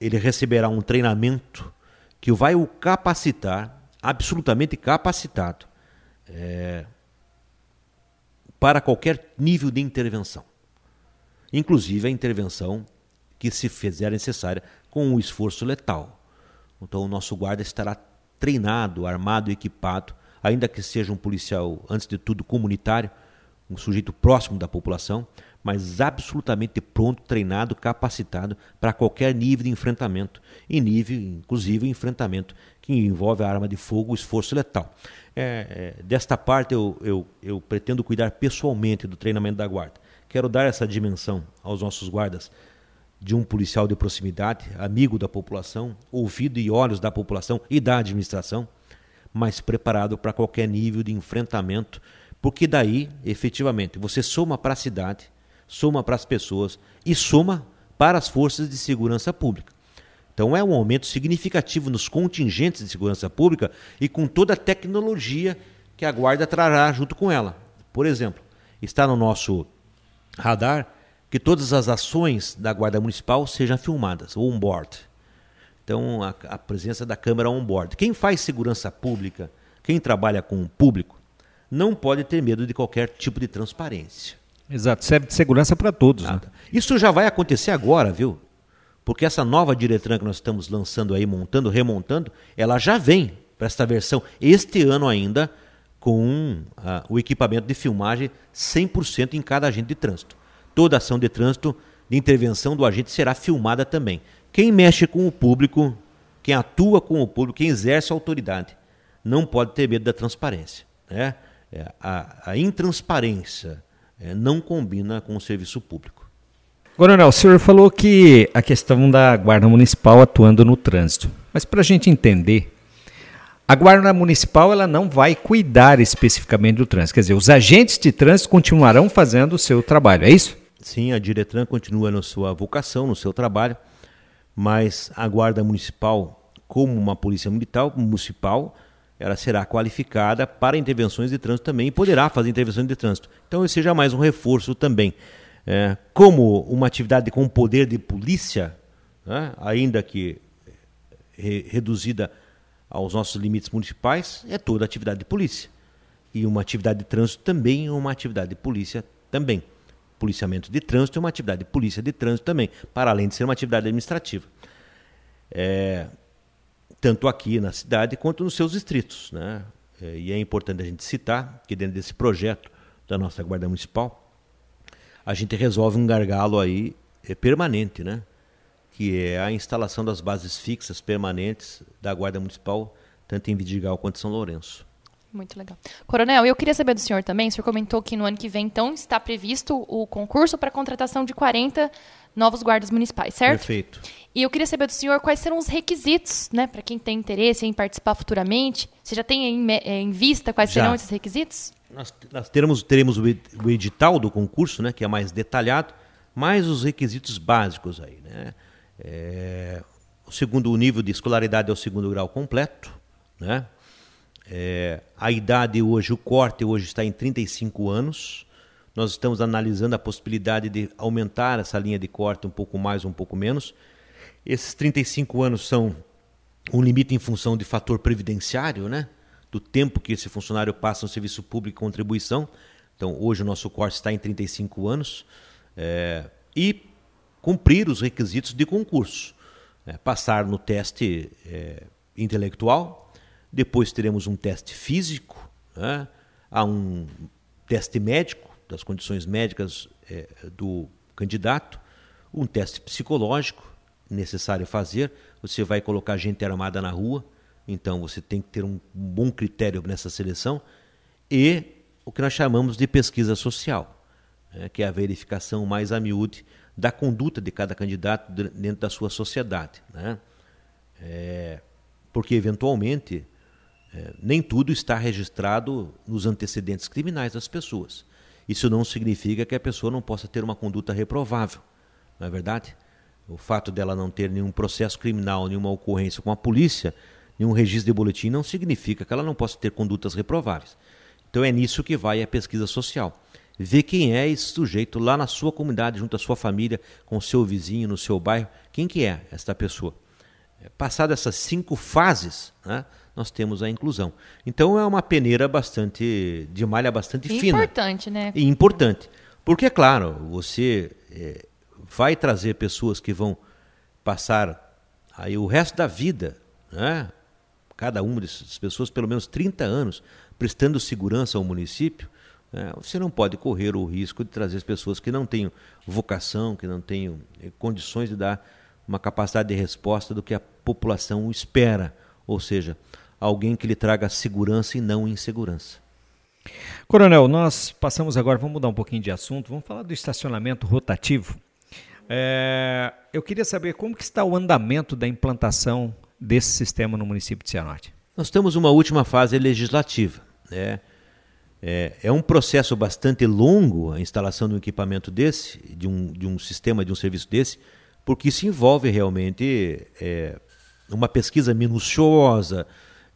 ele receberá um treinamento que vai o capacitar, absolutamente capacitado, é, para qualquer nível de intervenção, inclusive a intervenção que se fizer necessária com um esforço letal. Então, o nosso guarda estará treinado, armado e equipado, ainda que seja um policial, antes de tudo, comunitário, um sujeito próximo da população, mas absolutamente pronto, treinado, capacitado para qualquer nível de enfrentamento, e nível, inclusive, enfrentamento que envolve a arma de fogo, o esforço letal. É, é, desta parte, eu, eu, eu pretendo cuidar pessoalmente do treinamento da guarda. Quero dar essa dimensão aos nossos guardas de um policial de proximidade, amigo da população, ouvido e olhos da população e da administração, mas preparado para qualquer nível de enfrentamento, porque daí, efetivamente, você soma para a cidade, soma para as pessoas e soma para as forças de segurança pública. Então é um aumento significativo nos contingentes de segurança pública e com toda a tecnologia que a guarda trará junto com ela. Por exemplo, está no nosso radar que todas as ações da Guarda Municipal sejam filmadas, on-board. Então, a, a, presença da câmera on-board. Quem faz segurança pública, quem trabalha com o público, não pode ter medo de qualquer tipo de transparência. Exato, serve de segurança para todos. Né? Isso já vai acontecer agora, viu? Porque essa nova Diretran que nós estamos lançando aí, montando, remontando, ela já vem para esta versão, este ano ainda, com uh, o equipamento de filmagem 100% em cada agente de trânsito toda ação de trânsito de intervenção do agente será filmada também. Quem mexe com o público, quem atua com o público, quem exerce a autoridade, não pode ter medo da transparência. Né? É, a, a intransparência é, não combina com o serviço público. Coronel, o senhor falou que a questão da Guarda Municipal atuando no trânsito. Mas para a gente entender, a Guarda Municipal ela não vai cuidar especificamente do trânsito. Quer dizer, os agentes de trânsito continuarão fazendo o seu trabalho, é isso? Sim, a Diretran continua na sua vocação, no seu trabalho, mas a Guarda Municipal, como uma polícia militar municipal, ela será qualificada para intervenções de trânsito também e poderá fazer intervenções de trânsito. Então, esse seja mais um reforço também. É, como uma atividade com poder de polícia, né, ainda que re reduzida aos nossos limites municipais, é toda atividade de polícia. E uma atividade de trânsito também é uma atividade de polícia também policiamento de trânsito é uma atividade de polícia de trânsito também, para além de ser uma atividade administrativa. É, tanto aqui na cidade quanto nos seus distritos. Né? É, e é importante a gente citar que dentro desse projeto da nossa Guarda Municipal, a gente resolve um gargalo aí é, permanente, né? que é a instalação das bases fixas permanentes da Guarda Municipal, tanto em Vidigal quanto em São Lourenço. Muito legal. Coronel, eu queria saber do senhor também, o senhor comentou que no ano que vem, então, está previsto o concurso para contratação de 40 novos guardas municipais, certo? Perfeito. E eu queria saber do senhor quais serão os requisitos, né, para quem tem interesse em participar futuramente. Você já tem em, eh, em vista quais já. serão esses requisitos? Nós, nós teremos, teremos o edital do concurso, né, que é mais detalhado, mais os requisitos básicos aí, né? É, o segundo o nível de escolaridade é o segundo grau completo, né? É, a idade hoje, o corte hoje está em 35 anos. Nós estamos analisando a possibilidade de aumentar essa linha de corte um pouco mais um pouco menos. Esses 35 anos são um limite em função de fator previdenciário, né? do tempo que esse funcionário passa no serviço público e contribuição. Então, hoje o nosso corte está em 35 anos. É, e cumprir os requisitos de concurso. É, passar no teste é, intelectual, depois teremos um teste físico, né? há um teste médico, das condições médicas é, do candidato, um teste psicológico necessário fazer. Você vai colocar gente armada na rua, então você tem que ter um bom critério nessa seleção. E o que nós chamamos de pesquisa social, né? que é a verificação mais a miúde da conduta de cada candidato dentro da sua sociedade. Né? É, porque, eventualmente, é, nem tudo está registrado nos antecedentes criminais das pessoas. Isso não significa que a pessoa não possa ter uma conduta reprovável, não é verdade? O fato dela não ter nenhum processo criminal, nenhuma ocorrência com a polícia, nenhum registro de boletim, não significa que ela não possa ter condutas reprováveis. Então é nisso que vai a pesquisa social. Ver quem é esse sujeito lá na sua comunidade, junto à sua família, com o seu vizinho, no seu bairro, quem que é esta pessoa. É, passado essas cinco fases, né, nós temos a inclusão. Então é uma peneira bastante de malha bastante e fina. Importante, né? E importante. Porque, é claro, você é, vai trazer pessoas que vão passar aí o resto da vida, né? cada uma dessas pessoas, pelo menos 30 anos, prestando segurança ao município, né, você não pode correr o risco de trazer as pessoas que não tenham vocação, que não tenham eh, condições de dar uma capacidade de resposta do que a população espera, ou seja, alguém que lhe traga segurança e não insegurança. Coronel, nós passamos agora, vamos mudar um pouquinho de assunto, vamos falar do estacionamento rotativo. É, eu queria saber como que está o andamento da implantação desse sistema no município de Cianorte. Nós temos uma última fase legislativa. Né? É, é, um processo bastante longo a instalação de um equipamento desse, de um, de um sistema, de um serviço desse, porque isso envolve realmente é, uma pesquisa minuciosa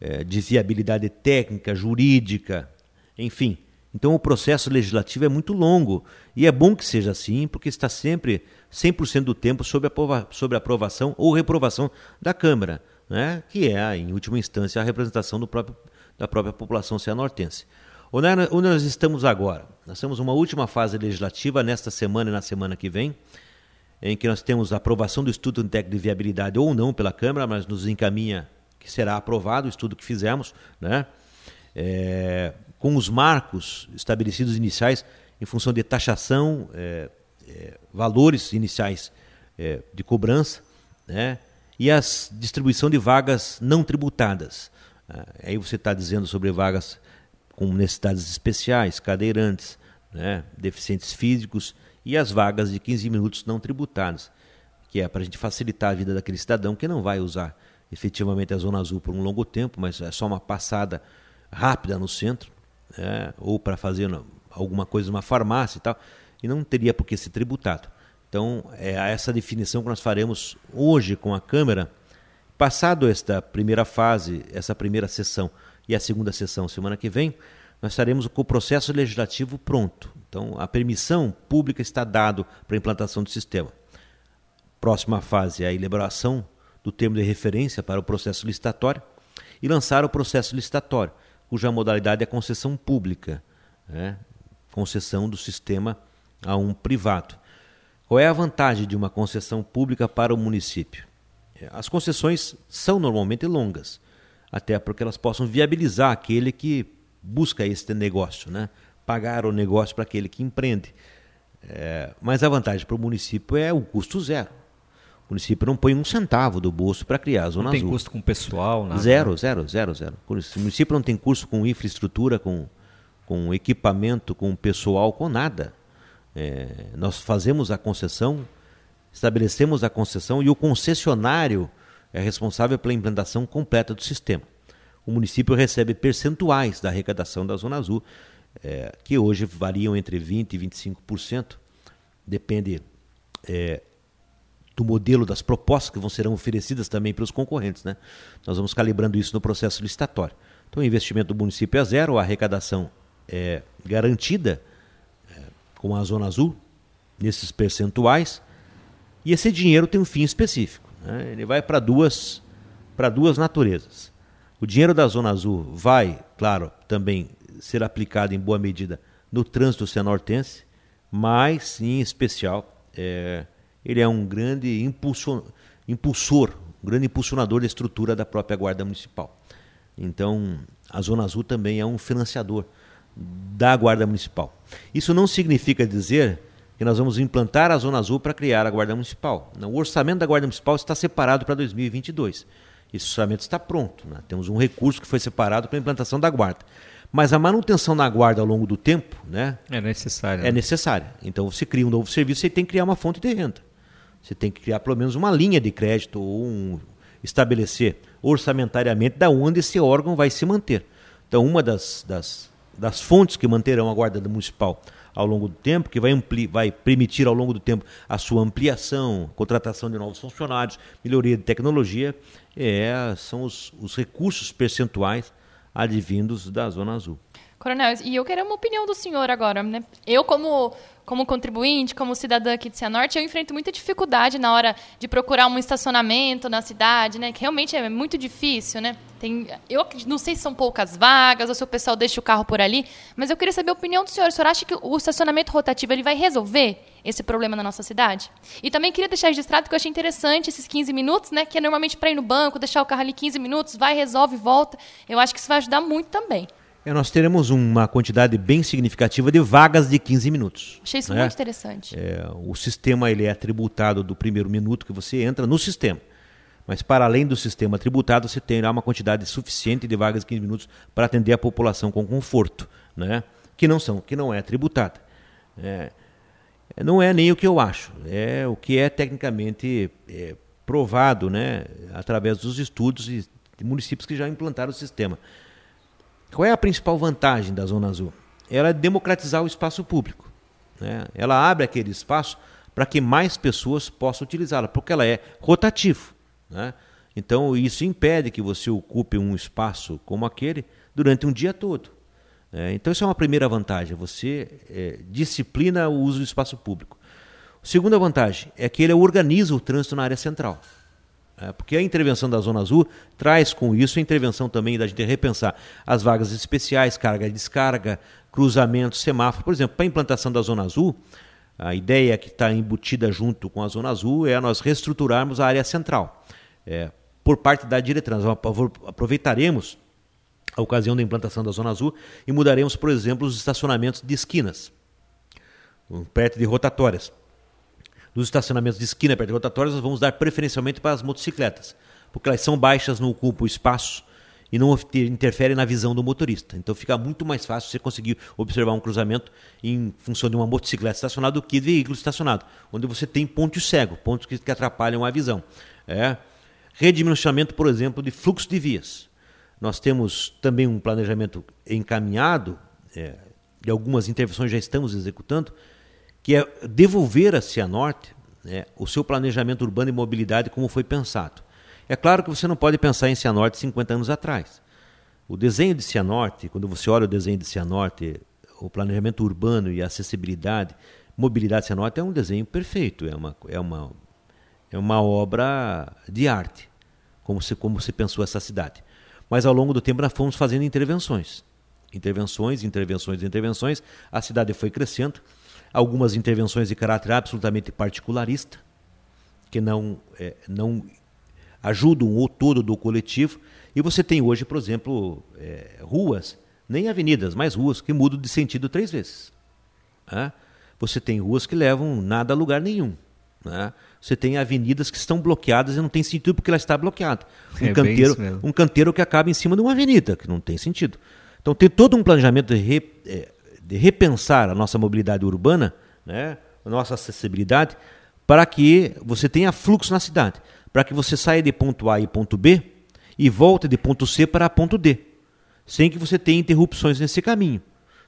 é, de viabilidade técnica, jurídica, enfim. Então o processo legislativo é muito longo e é bom que seja assim, porque está sempre 100% do tempo sob, aprova sobre aprovação ou reprovação da Câmara, né? que é, em última instância, a representação próprio, da própria população cianortense. Onde nós estamos agora? Nós temos uma última fase legislativa nesta semana e na semana que vem, em que nós temos a aprovação do estudo técnico de viabilidade ou não pela Câmara, mas nos encaminha que será aprovado o estudo que fizemos, né? É, com os marcos estabelecidos iniciais em função de taxação, é, é, valores iniciais é, de cobrança, né? e a distribuição de vagas não tributadas. Ah, aí você está dizendo sobre vagas com necessidades especiais, cadeirantes, né? deficientes físicos e as vagas de 15 minutos não tributadas, que é para a gente facilitar a vida daquele cidadão que não vai usar efetivamente a Zona Azul por um longo tempo, mas é só uma passada rápida no centro, né? ou para fazer alguma coisa numa farmácia e tal, e não teria por que ser tributado. Então, é essa definição que nós faremos hoje com a Câmara. Passado esta primeira fase, essa primeira sessão e a segunda sessão semana que vem, nós estaremos com o processo legislativo pronto. Então, a permissão pública está dado para a implantação do sistema. Próxima fase é a elaboração do termo de referência para o processo licitatório e lançar o processo licitatório, cuja modalidade é concessão pública, né? concessão do sistema a um privado. Qual é a vantagem de uma concessão pública para o município? As concessões são normalmente longas, até porque elas possam viabilizar aquele que busca este negócio, né? pagar o negócio para aquele que empreende. É, mas a vantagem para o município é o custo zero. O município não põe um centavo do bolso para criar a Zona Azul. Não tem azul. custo com pessoal, nada. Zero, zero, zero, zero. O município não tem custo com infraestrutura, com, com equipamento, com pessoal, com nada. É, nós fazemos a concessão, estabelecemos a concessão e o concessionário é responsável pela implantação completa do sistema o município recebe percentuais da arrecadação da Zona Azul, é, que hoje variam entre 20% e 25%, depende é, do modelo das propostas que vão serão oferecidas também pelos concorrentes. Né? Nós vamos calibrando isso no processo licitatório. Então, o investimento do município é zero, a arrecadação é garantida é, com a Zona Azul, nesses percentuais, e esse dinheiro tem um fim específico. Né? Ele vai para duas, duas naturezas. O dinheiro da Zona Azul vai, claro, também ser aplicado em boa medida no trânsito cianortense, mas, em especial, é, ele é um grande impulsor, impulsor, um grande impulsionador da estrutura da própria Guarda Municipal. Então, a Zona Azul também é um financiador da Guarda Municipal. Isso não significa dizer que nós vamos implantar a Zona Azul para criar a Guarda Municipal. O orçamento da Guarda Municipal está separado para 2022. Esse orçamento está pronto. Né? Temos um recurso que foi separado para a implantação da guarda. Mas a manutenção da guarda ao longo do tempo né, é necessária. É né? necessária. Então você cria um novo serviço, você tem que criar uma fonte de renda. Você tem que criar pelo menos uma linha de crédito ou um, estabelecer orçamentariamente da onde esse órgão vai se manter. Então, uma das, das, das fontes que manterão a guarda municipal ao longo do tempo, que vai, ampli, vai permitir ao longo do tempo a sua ampliação, contratação de novos funcionários, melhoria de tecnologia, é, são os, os recursos percentuais advindos da Zona Azul. Coronel, e eu quero uma opinião do senhor agora, né? Eu, como, como contribuinte, como cidadã aqui de Cianorte, eu enfrento muita dificuldade na hora de procurar um estacionamento na cidade, né? Que realmente é muito difícil, né? Tem, eu não sei se são poucas vagas ou se o pessoal deixa o carro por ali, mas eu queria saber a opinião do senhor. O senhor acha que o estacionamento rotativo ele vai resolver esse problema na nossa cidade? E também queria deixar registrado que eu achei interessante esses 15 minutos, né? Que é normalmente para ir no banco, deixar o carro ali 15 minutos, vai, resolve, volta. Eu acho que isso vai ajudar muito também. É, nós teremos uma quantidade bem significativa de vagas de 15 minutos. Achei isso né? muito interessante. É, o sistema ele é tributado do primeiro minuto que você entra no sistema. Mas para além do sistema tributado, você terá uma quantidade suficiente de vagas de 15 minutos para atender a população com conforto, né? que não são, que não é tributada. É, não é nem o que eu acho, é o que é tecnicamente é, provado né, através dos estudos de municípios que já implantaram o sistema. Qual é a principal vantagem da Zona Azul? Ela é democratizar o espaço público. Né? Ela abre aquele espaço para que mais pessoas possam utilizá-la, porque ela é rotativo. Né? Então, isso impede que você ocupe um espaço como aquele durante um dia todo. É, então, isso é uma primeira vantagem. Você é, disciplina o uso do espaço público. Segunda vantagem é que ele organiza o trânsito na área central. É, porque a intervenção da Zona Azul traz com isso a intervenção também da gente repensar as vagas especiais, carga e descarga, cruzamento, semáforo. Por exemplo, para a implantação da Zona Azul, a ideia que está embutida junto com a Zona Azul é nós reestruturarmos a área central. É, por parte da Diretrans, aproveitaremos a ocasião da implantação da Zona Azul e mudaremos, por exemplo, os estacionamentos de esquinas, perto de rotatórias nos estacionamentos de esquina perto de rotatórias, nós vamos dar preferencialmente para as motocicletas, porque elas são baixas, não ocupam espaço e não interferem na visão do motorista. Então fica muito mais fácil você conseguir observar um cruzamento em função de uma motocicleta estacionada do que de veículo estacionado, onde você tem pontos cegos, pontos que, atrapalham a visão. É. Redimensionamento, por exemplo, de fluxo de vias. Nós temos também um planejamento encaminhado, é, e algumas intervenções já estamos executando, que é devolver a Cianorte né, o seu planejamento urbano e mobilidade como foi pensado. É claro que você não pode pensar em Cianorte 50 anos atrás. O desenho de Cianorte, quando você olha o desenho de Cianorte, o planejamento urbano e a acessibilidade, mobilidade de Cianorte é um desenho perfeito, é uma, é uma, é uma obra de arte, como se, como se pensou essa cidade. Mas ao longo do tempo nós fomos fazendo intervenções. Intervenções, intervenções, intervenções, a cidade foi crescendo algumas intervenções de caráter absolutamente particularista, que não, é, não ajudam o todo do coletivo. E você tem hoje, por exemplo, é, ruas, nem avenidas, mas ruas que mudam de sentido três vezes. Né? Você tem ruas que levam nada a lugar nenhum. Né? Você tem avenidas que estão bloqueadas e não tem sentido porque ela está bloqueada. <laughs> Um, é canteiro, um canteiro que acaba em cima de uma avenida, que não tem sentido. Então tem todo um planejamento de re, é, de repensar a nossa mobilidade urbana, né, a nossa acessibilidade, para que você tenha fluxo na cidade, para que você saia de ponto A e ponto B e volte de ponto C para ponto D, sem que você tenha interrupções nesse caminho,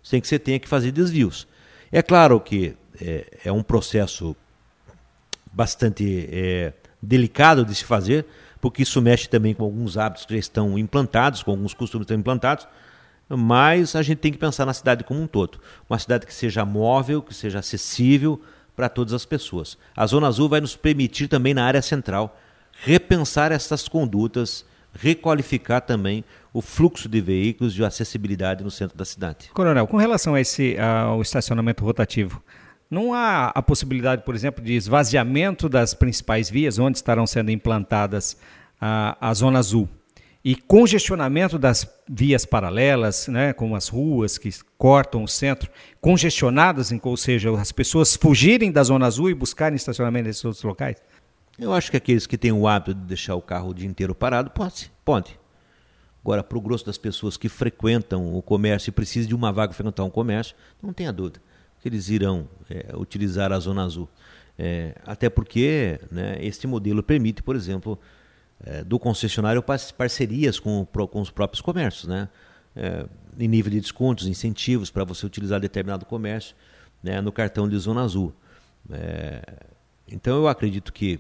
sem que você tenha que fazer desvios. É claro que é, é um processo bastante é, delicado de se fazer, porque isso mexe também com alguns hábitos que já estão implantados, com alguns costumes que estão implantados, mas a gente tem que pensar na cidade como um todo. Uma cidade que seja móvel, que seja acessível para todas as pessoas. A Zona Azul vai nos permitir também na área central repensar essas condutas, requalificar também o fluxo de veículos de acessibilidade no centro da cidade. Coronel, com relação a esse ao estacionamento rotativo, não há a possibilidade, por exemplo, de esvaziamento das principais vias onde estarão sendo implantadas a, a zona azul? E congestionamento das vias paralelas, né, como as ruas que cortam o centro, congestionadas, ou seja, as pessoas fugirem da zona azul e buscarem estacionamento nesses outros locais? Eu acho que aqueles que têm o hábito de deixar o carro o dia inteiro parado, pode, pode. Agora, para o grosso das pessoas que frequentam o comércio e precisam de uma vaga para frequentar um comércio, não tenha dúvida que eles irão é, utilizar a zona azul. É, até porque né, este modelo permite, por exemplo, é, do concessionário parcerias com, com os próprios comércios, né? É, em nível de descontos, incentivos para você utilizar determinado comércio né, no cartão de Zona Azul. É, então eu acredito que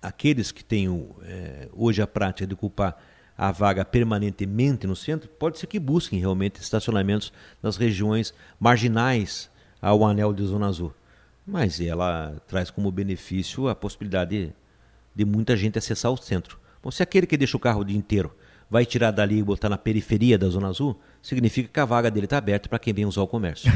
aqueles que têm é, hoje a prática de ocupar a vaga permanentemente no centro, pode ser que busquem realmente estacionamentos nas regiões marginais ao anel de Zona Azul. Mas ela traz como benefício a possibilidade de muita gente acessar o centro. Bom, se aquele que deixa o carro o dia inteiro vai tirar dali e botar na periferia da Zona Azul, significa que a vaga dele está aberta para quem vem usar o comércio.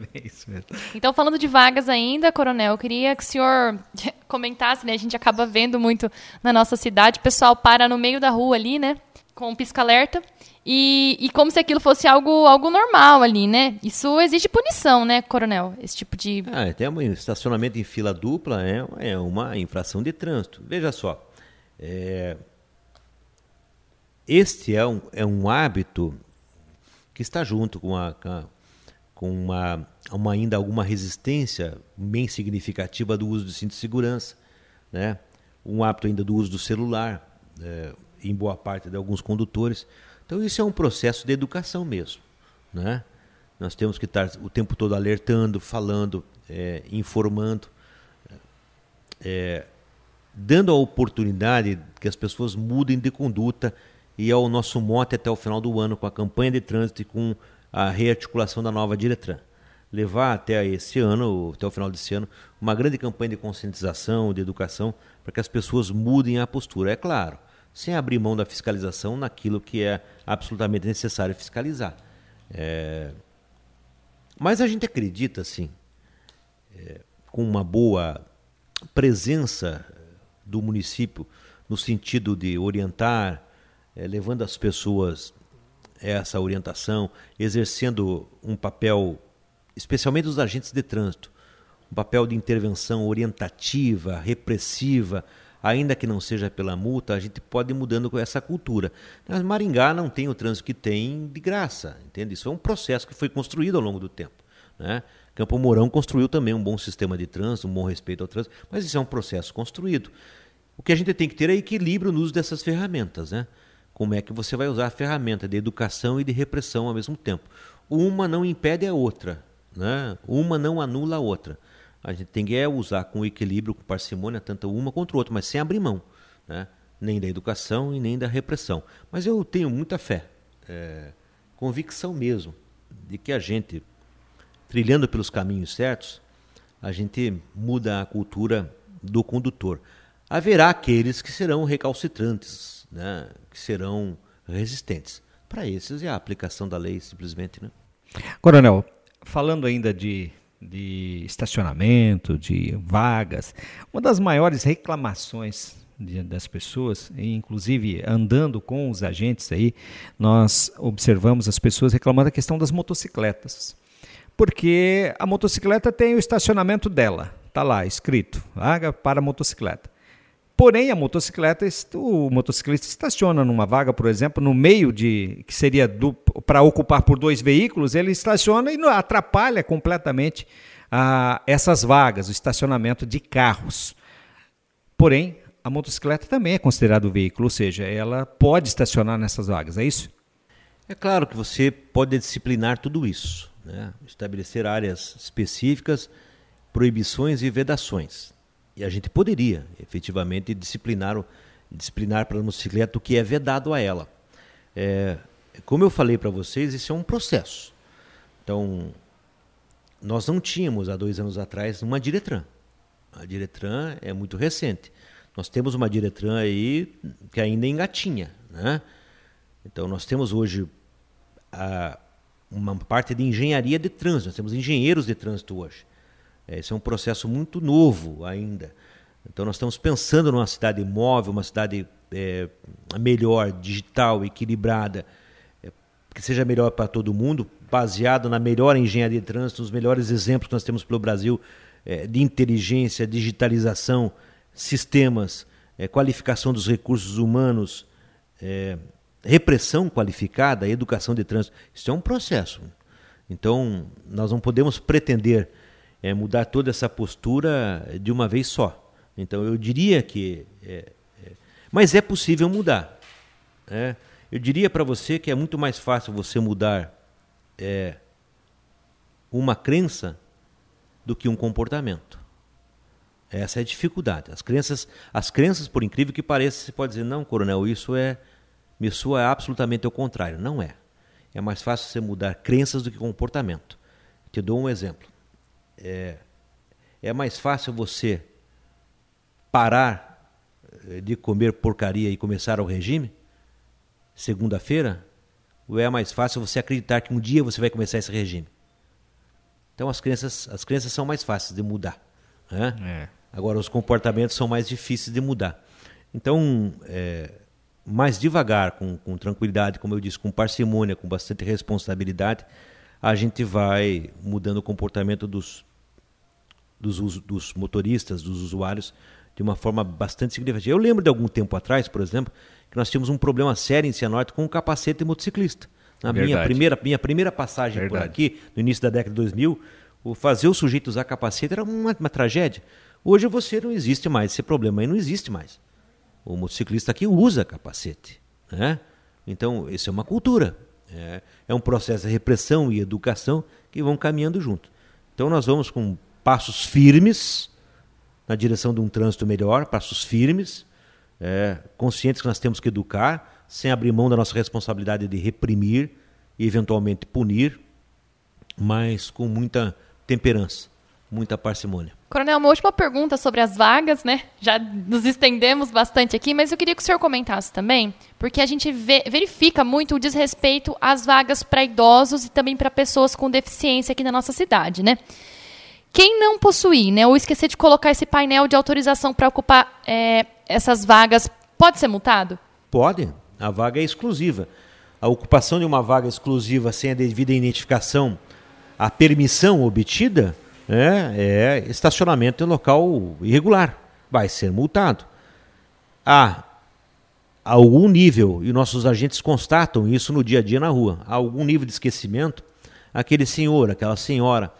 <laughs> então, falando de vagas ainda, Coronel, eu queria que o senhor <laughs> comentasse, né? A gente acaba vendo muito na nossa cidade, o pessoal para no meio da rua ali, né? Com pisca-alerta e, e como se aquilo fosse algo, algo normal ali, né? Isso exige punição, né, coronel? Esse tipo de. Ah, até um estacionamento em fila dupla é, é uma infração de trânsito. Veja só. É, este é um, é um hábito que está junto com, a, com uma, uma ainda alguma resistência bem significativa do uso do cinto de segurança, né? um hábito ainda do uso do celular, é, em boa parte de alguns condutores. Então isso é um processo de educação mesmo, né? Nós temos que estar o tempo todo alertando, falando, é, informando, é, dando a oportunidade que as pessoas mudem de conduta e é o nosso mote até o final do ano com a campanha de trânsito e com a rearticulação da nova Diretran. Levar até esse ano, até o final desse ano, uma grande campanha de conscientização, de educação, para que as pessoas mudem a postura. É claro, sem abrir mão da fiscalização naquilo que é absolutamente necessário fiscalizar. É... Mas a gente acredita, sim, é, com uma boa presença do município no sentido de orientar, é, levando as pessoas essa orientação, exercendo um papel, especialmente os agentes de trânsito, um papel de intervenção orientativa, repressiva, ainda que não seja pela multa, a gente pode ir mudando com essa cultura. Mas Maringá não tem o trânsito que tem de graça, entende? Isso é um processo que foi construído ao longo do tempo. Né? Campo Mourão construiu também um bom sistema de trânsito, um bom respeito ao trânsito, mas isso é um processo construído. O que a gente tem que ter é equilíbrio no uso dessas ferramentas. Né? Como é que você vai usar a ferramenta de educação e de repressão ao mesmo tempo? Uma não impede a outra, né? uma não anula a outra. A gente tem que é usar com equilíbrio, com parcimônia, tanto uma contra o outro, mas sem abrir mão, né? nem da educação e nem da repressão. Mas eu tenho muita fé, é, convicção mesmo, de que a gente, trilhando pelos caminhos certos, a gente muda a cultura do condutor. Haverá aqueles que serão recalcitrantes, né? que serão resistentes. Para esses é a aplicação da lei, simplesmente. Né? Coronel, falando ainda de de estacionamento, de vagas. Uma das maiores reclamações das pessoas, inclusive andando com os agentes aí, nós observamos as pessoas reclamando da questão das motocicletas. Porque a motocicleta tem o estacionamento dela, tá lá escrito, vaga para motocicleta. Porém, a motocicleta, o motociclista estaciona numa vaga, por exemplo, no meio de que seria para ocupar por dois veículos, ele estaciona e atrapalha completamente ah, essas vagas, o estacionamento de carros. Porém, a motocicleta também é considerada um veículo, ou seja, ela pode estacionar nessas vagas, é isso? É claro que você pode disciplinar tudo isso, né? estabelecer áreas específicas, proibições e vedações. E a gente poderia, efetivamente, disciplinar, disciplinar para a motocicleta o que é vedado a ela. É, como eu falei para vocês, isso é um processo. Então, nós não tínhamos há dois anos atrás uma Diretran. A Diretran é muito recente. Nós temos uma Diretran aí que ainda engatinha. Né? Então, nós temos hoje a, uma parte de engenharia de trânsito. Nós temos engenheiros de trânsito hoje. É, esse é um processo muito novo ainda. Então nós estamos pensando numa cidade móvel, uma cidade é, melhor, digital, equilibrada, é, que seja melhor para todo mundo, baseado na melhor engenharia de trânsito, os melhores exemplos que nós temos pelo Brasil é, de inteligência, digitalização, sistemas, é, qualificação dos recursos humanos, é, repressão qualificada, educação de trânsito. Isso é um processo. Então nós não podemos pretender é, mudar toda essa postura de uma vez só. Então eu diria que. É, é, mas é possível mudar. Né? Eu diria para você que é muito mais fácil você mudar é, uma crença do que um comportamento. Essa é a dificuldade. As crenças, as crenças, por incrível que pareça, você pode dizer, não, coronel, isso é. Isso é absolutamente o contrário. Não é. É mais fácil você mudar crenças do que comportamento. Te dou um exemplo é, é mais fácil você parar eh, de comer porcaria e começar o regime, segunda-feira, ou é mais fácil você acreditar que um dia você vai começar esse regime? Então as crenças, as crenças são mais fáceis de mudar. Né? É. Agora os comportamentos são mais difíceis de mudar. Então, é, mais devagar, com, com tranquilidade, como eu disse, com parcimônia, com bastante responsabilidade, a gente vai mudando o comportamento dos, dos, dos motoristas, dos usuários, de uma forma bastante significativa. Eu lembro de algum tempo atrás, por exemplo, que nós tínhamos um problema sério em Cianorte com o capacete motociclista. Na minha primeira, minha primeira passagem Verdade. por aqui, no início da década de 2000, o fazer o sujeito usar capacete era uma, uma tragédia. Hoje você não existe mais, esse problema aí não existe mais. O motociclista aqui usa capacete. Né? Então, isso é uma cultura. É, é um processo de repressão e educação que vão caminhando junto. Então, nós vamos com passos firmes na direção de um trânsito melhor, passos firmes, é, conscientes que nós temos que educar, sem abrir mão da nossa responsabilidade de reprimir e eventualmente punir, mas com muita temperança, muita parcimônia. Coronel, uma última pergunta sobre as vagas, né? Já nos estendemos bastante aqui, mas eu queria que o senhor comentasse também, porque a gente vê, verifica muito o desrespeito às vagas para idosos e também para pessoas com deficiência aqui na nossa cidade, né? Quem não possuir, né, ou esquecer de colocar esse painel de autorização para ocupar é, essas vagas, pode ser multado? Pode. A vaga é exclusiva. A ocupação de uma vaga exclusiva sem a devida identificação, a permissão obtida, é, é estacionamento em local irregular. Vai ser multado. Há algum nível, e nossos agentes constatam isso no dia a dia na rua, há algum nível de esquecimento, aquele senhor, aquela senhora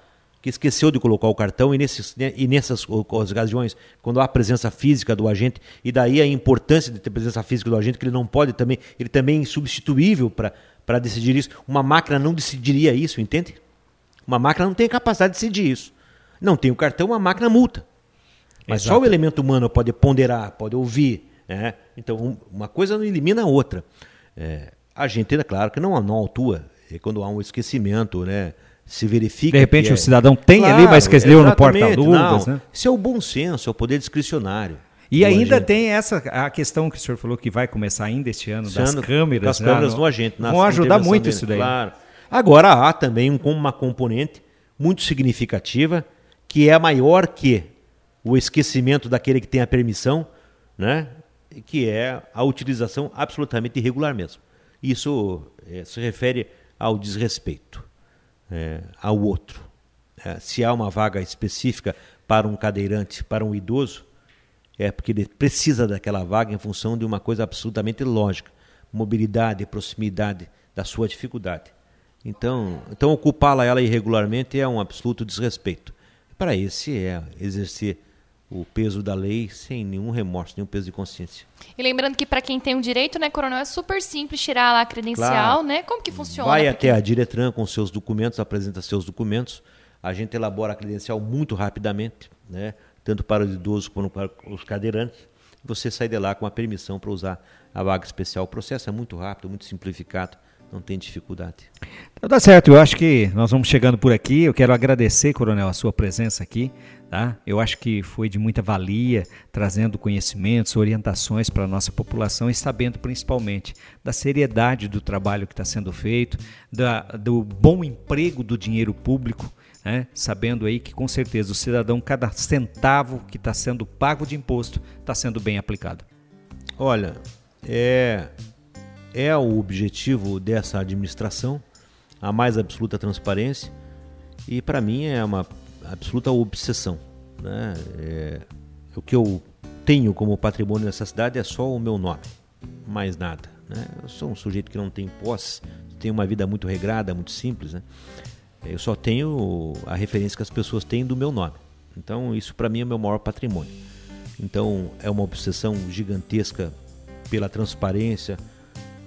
que esqueceu de colocar o cartão e, nesses, né, e nessas ocasiões, quando há presença física do agente, e daí a importância de ter presença física do agente, que ele não pode também, ele também é insubstituível para decidir isso. Uma máquina não decidiria isso, entende? Uma máquina não tem capacidade de decidir isso. Não tem o cartão, uma máquina multa. Mas Exato. só o elemento humano pode ponderar, pode ouvir. Né? Então, uma coisa não elimina a outra. É, a gente, é claro que não, não autua quando há um esquecimento, né? Se verifica. De repente o é... cidadão tem claro, ali, mas que leu no porta-luvas. Né? Isso é o bom senso, é o poder discricionário. E ainda agente. tem essa a questão que o senhor falou que vai começar ainda este ano, das ano, câmeras. Das câmeras no, agente. Vão ajudar muito dele, isso daí. Claro. Agora há também um, uma componente muito significativa que é maior que o esquecimento daquele que tem a permissão, né? que é a utilização absolutamente irregular mesmo. Isso é, se refere ao desrespeito é, ao outro. É, se há uma vaga específica para um cadeirante, para um idoso, é porque ele precisa daquela vaga em função de uma coisa absolutamente lógica: mobilidade, proximidade da sua dificuldade. Então, então ocupá-la ela irregularmente é um absoluto desrespeito para esse é exercer o peso da lei sem nenhum remorso, nenhum peso de consciência. E lembrando que para quem tem o direito, né, coronel, é super simples tirar lá a credencial, claro. né? Como que funciona? Vai porque... até a Diretran com seus documentos, apresenta seus documentos, a gente elabora a credencial muito rapidamente, né? Tanto para os idosos quanto para os cadeirantes. Você sai de lá com a permissão para usar a vaga especial. O processo é muito rápido, muito simplificado não tem dificuldade. Então tá certo, eu acho que nós vamos chegando por aqui. Eu quero agradecer, Coronel, a sua presença aqui. Tá? Eu acho que foi de muita valia, trazendo conhecimentos, orientações para a nossa população e sabendo principalmente da seriedade do trabalho que está sendo feito, da, do bom emprego do dinheiro público, né? sabendo aí que com certeza o cidadão, cada centavo que está sendo pago de imposto, está sendo bem aplicado. Olha, é é o objetivo dessa administração, a mais absoluta transparência, e para mim é uma absoluta obsessão. Né? É, o que eu tenho como patrimônio nessa cidade é só o meu nome, mais nada. Né? Eu sou um sujeito que não tem posse, tenho uma vida muito regrada, muito simples. Né? Eu só tenho a referência que as pessoas têm do meu nome. Então, isso para mim é o meu maior patrimônio. Então, é uma obsessão gigantesca pela transparência,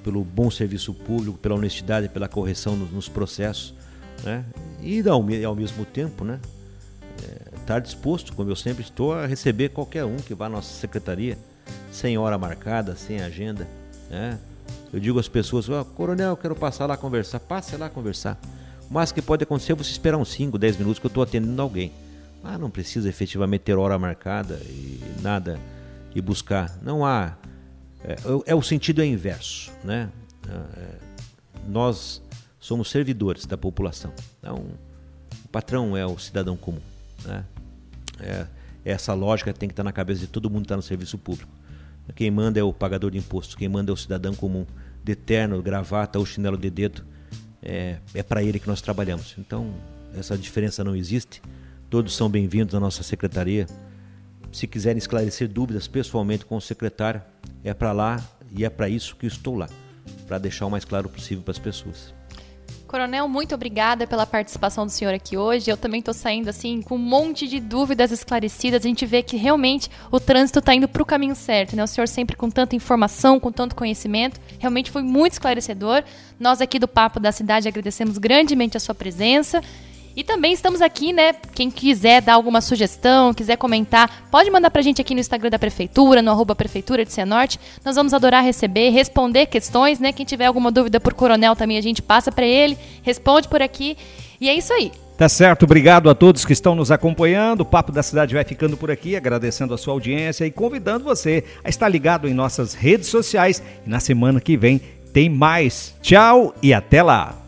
pelo bom serviço público, pela honestidade, pela correção nos, processos, né? E ao, ao mesmo tempo, né? É, estar disposto, como eu sempre estou, a receber qualquer um que vá à nossa secretaria, sem hora marcada, sem agenda, né? Eu digo às pessoas, oh, coronel, eu quero passar lá conversar. Passe lá conversar. O que pode acontecer é você esperar uns 5, 10 minutos que eu estou atendendo alguém. Ah, não precisa efetivamente ter hora marcada e nada e buscar. Não há é, é, o sentido é inverso, né? É, nós somos servidores da população. Então, o patrão é o cidadão comum, né? É, essa lógica tem que estar na cabeça de todo mundo que está no serviço público. Quem manda é o pagador de imposto, quem manda é o cidadão comum, de terno, gravata ou chinelo de dedo. É, é para ele que nós trabalhamos. Então, essa diferença não existe. Todos são bem-vindos à nossa secretaria. Se quiserem esclarecer dúvidas pessoalmente com o secretário, é para lá e é para isso que estou lá, para deixar o mais claro possível para as pessoas. Coronel, muito obrigada pela participação do senhor aqui hoje. Eu também estou saindo assim com um monte de dúvidas esclarecidas. A gente vê que realmente o trânsito está indo para o caminho certo. Né? O senhor sempre com tanta informação, com tanto conhecimento. Realmente foi muito esclarecedor. Nós aqui do Papo da Cidade agradecemos grandemente a sua presença. E também estamos aqui, né? Quem quiser dar alguma sugestão, quiser comentar, pode mandar pra gente aqui no Instagram da Prefeitura, no arroba Prefeitura de Cianorte. Nós vamos adorar receber, responder questões, né? Quem tiver alguma dúvida por coronel também a gente passa para ele, responde por aqui. E é isso aí. Tá certo, obrigado a todos que estão nos acompanhando. O Papo da Cidade vai ficando por aqui, agradecendo a sua audiência e convidando você a estar ligado em nossas redes sociais. E na semana que vem tem mais. Tchau e até lá!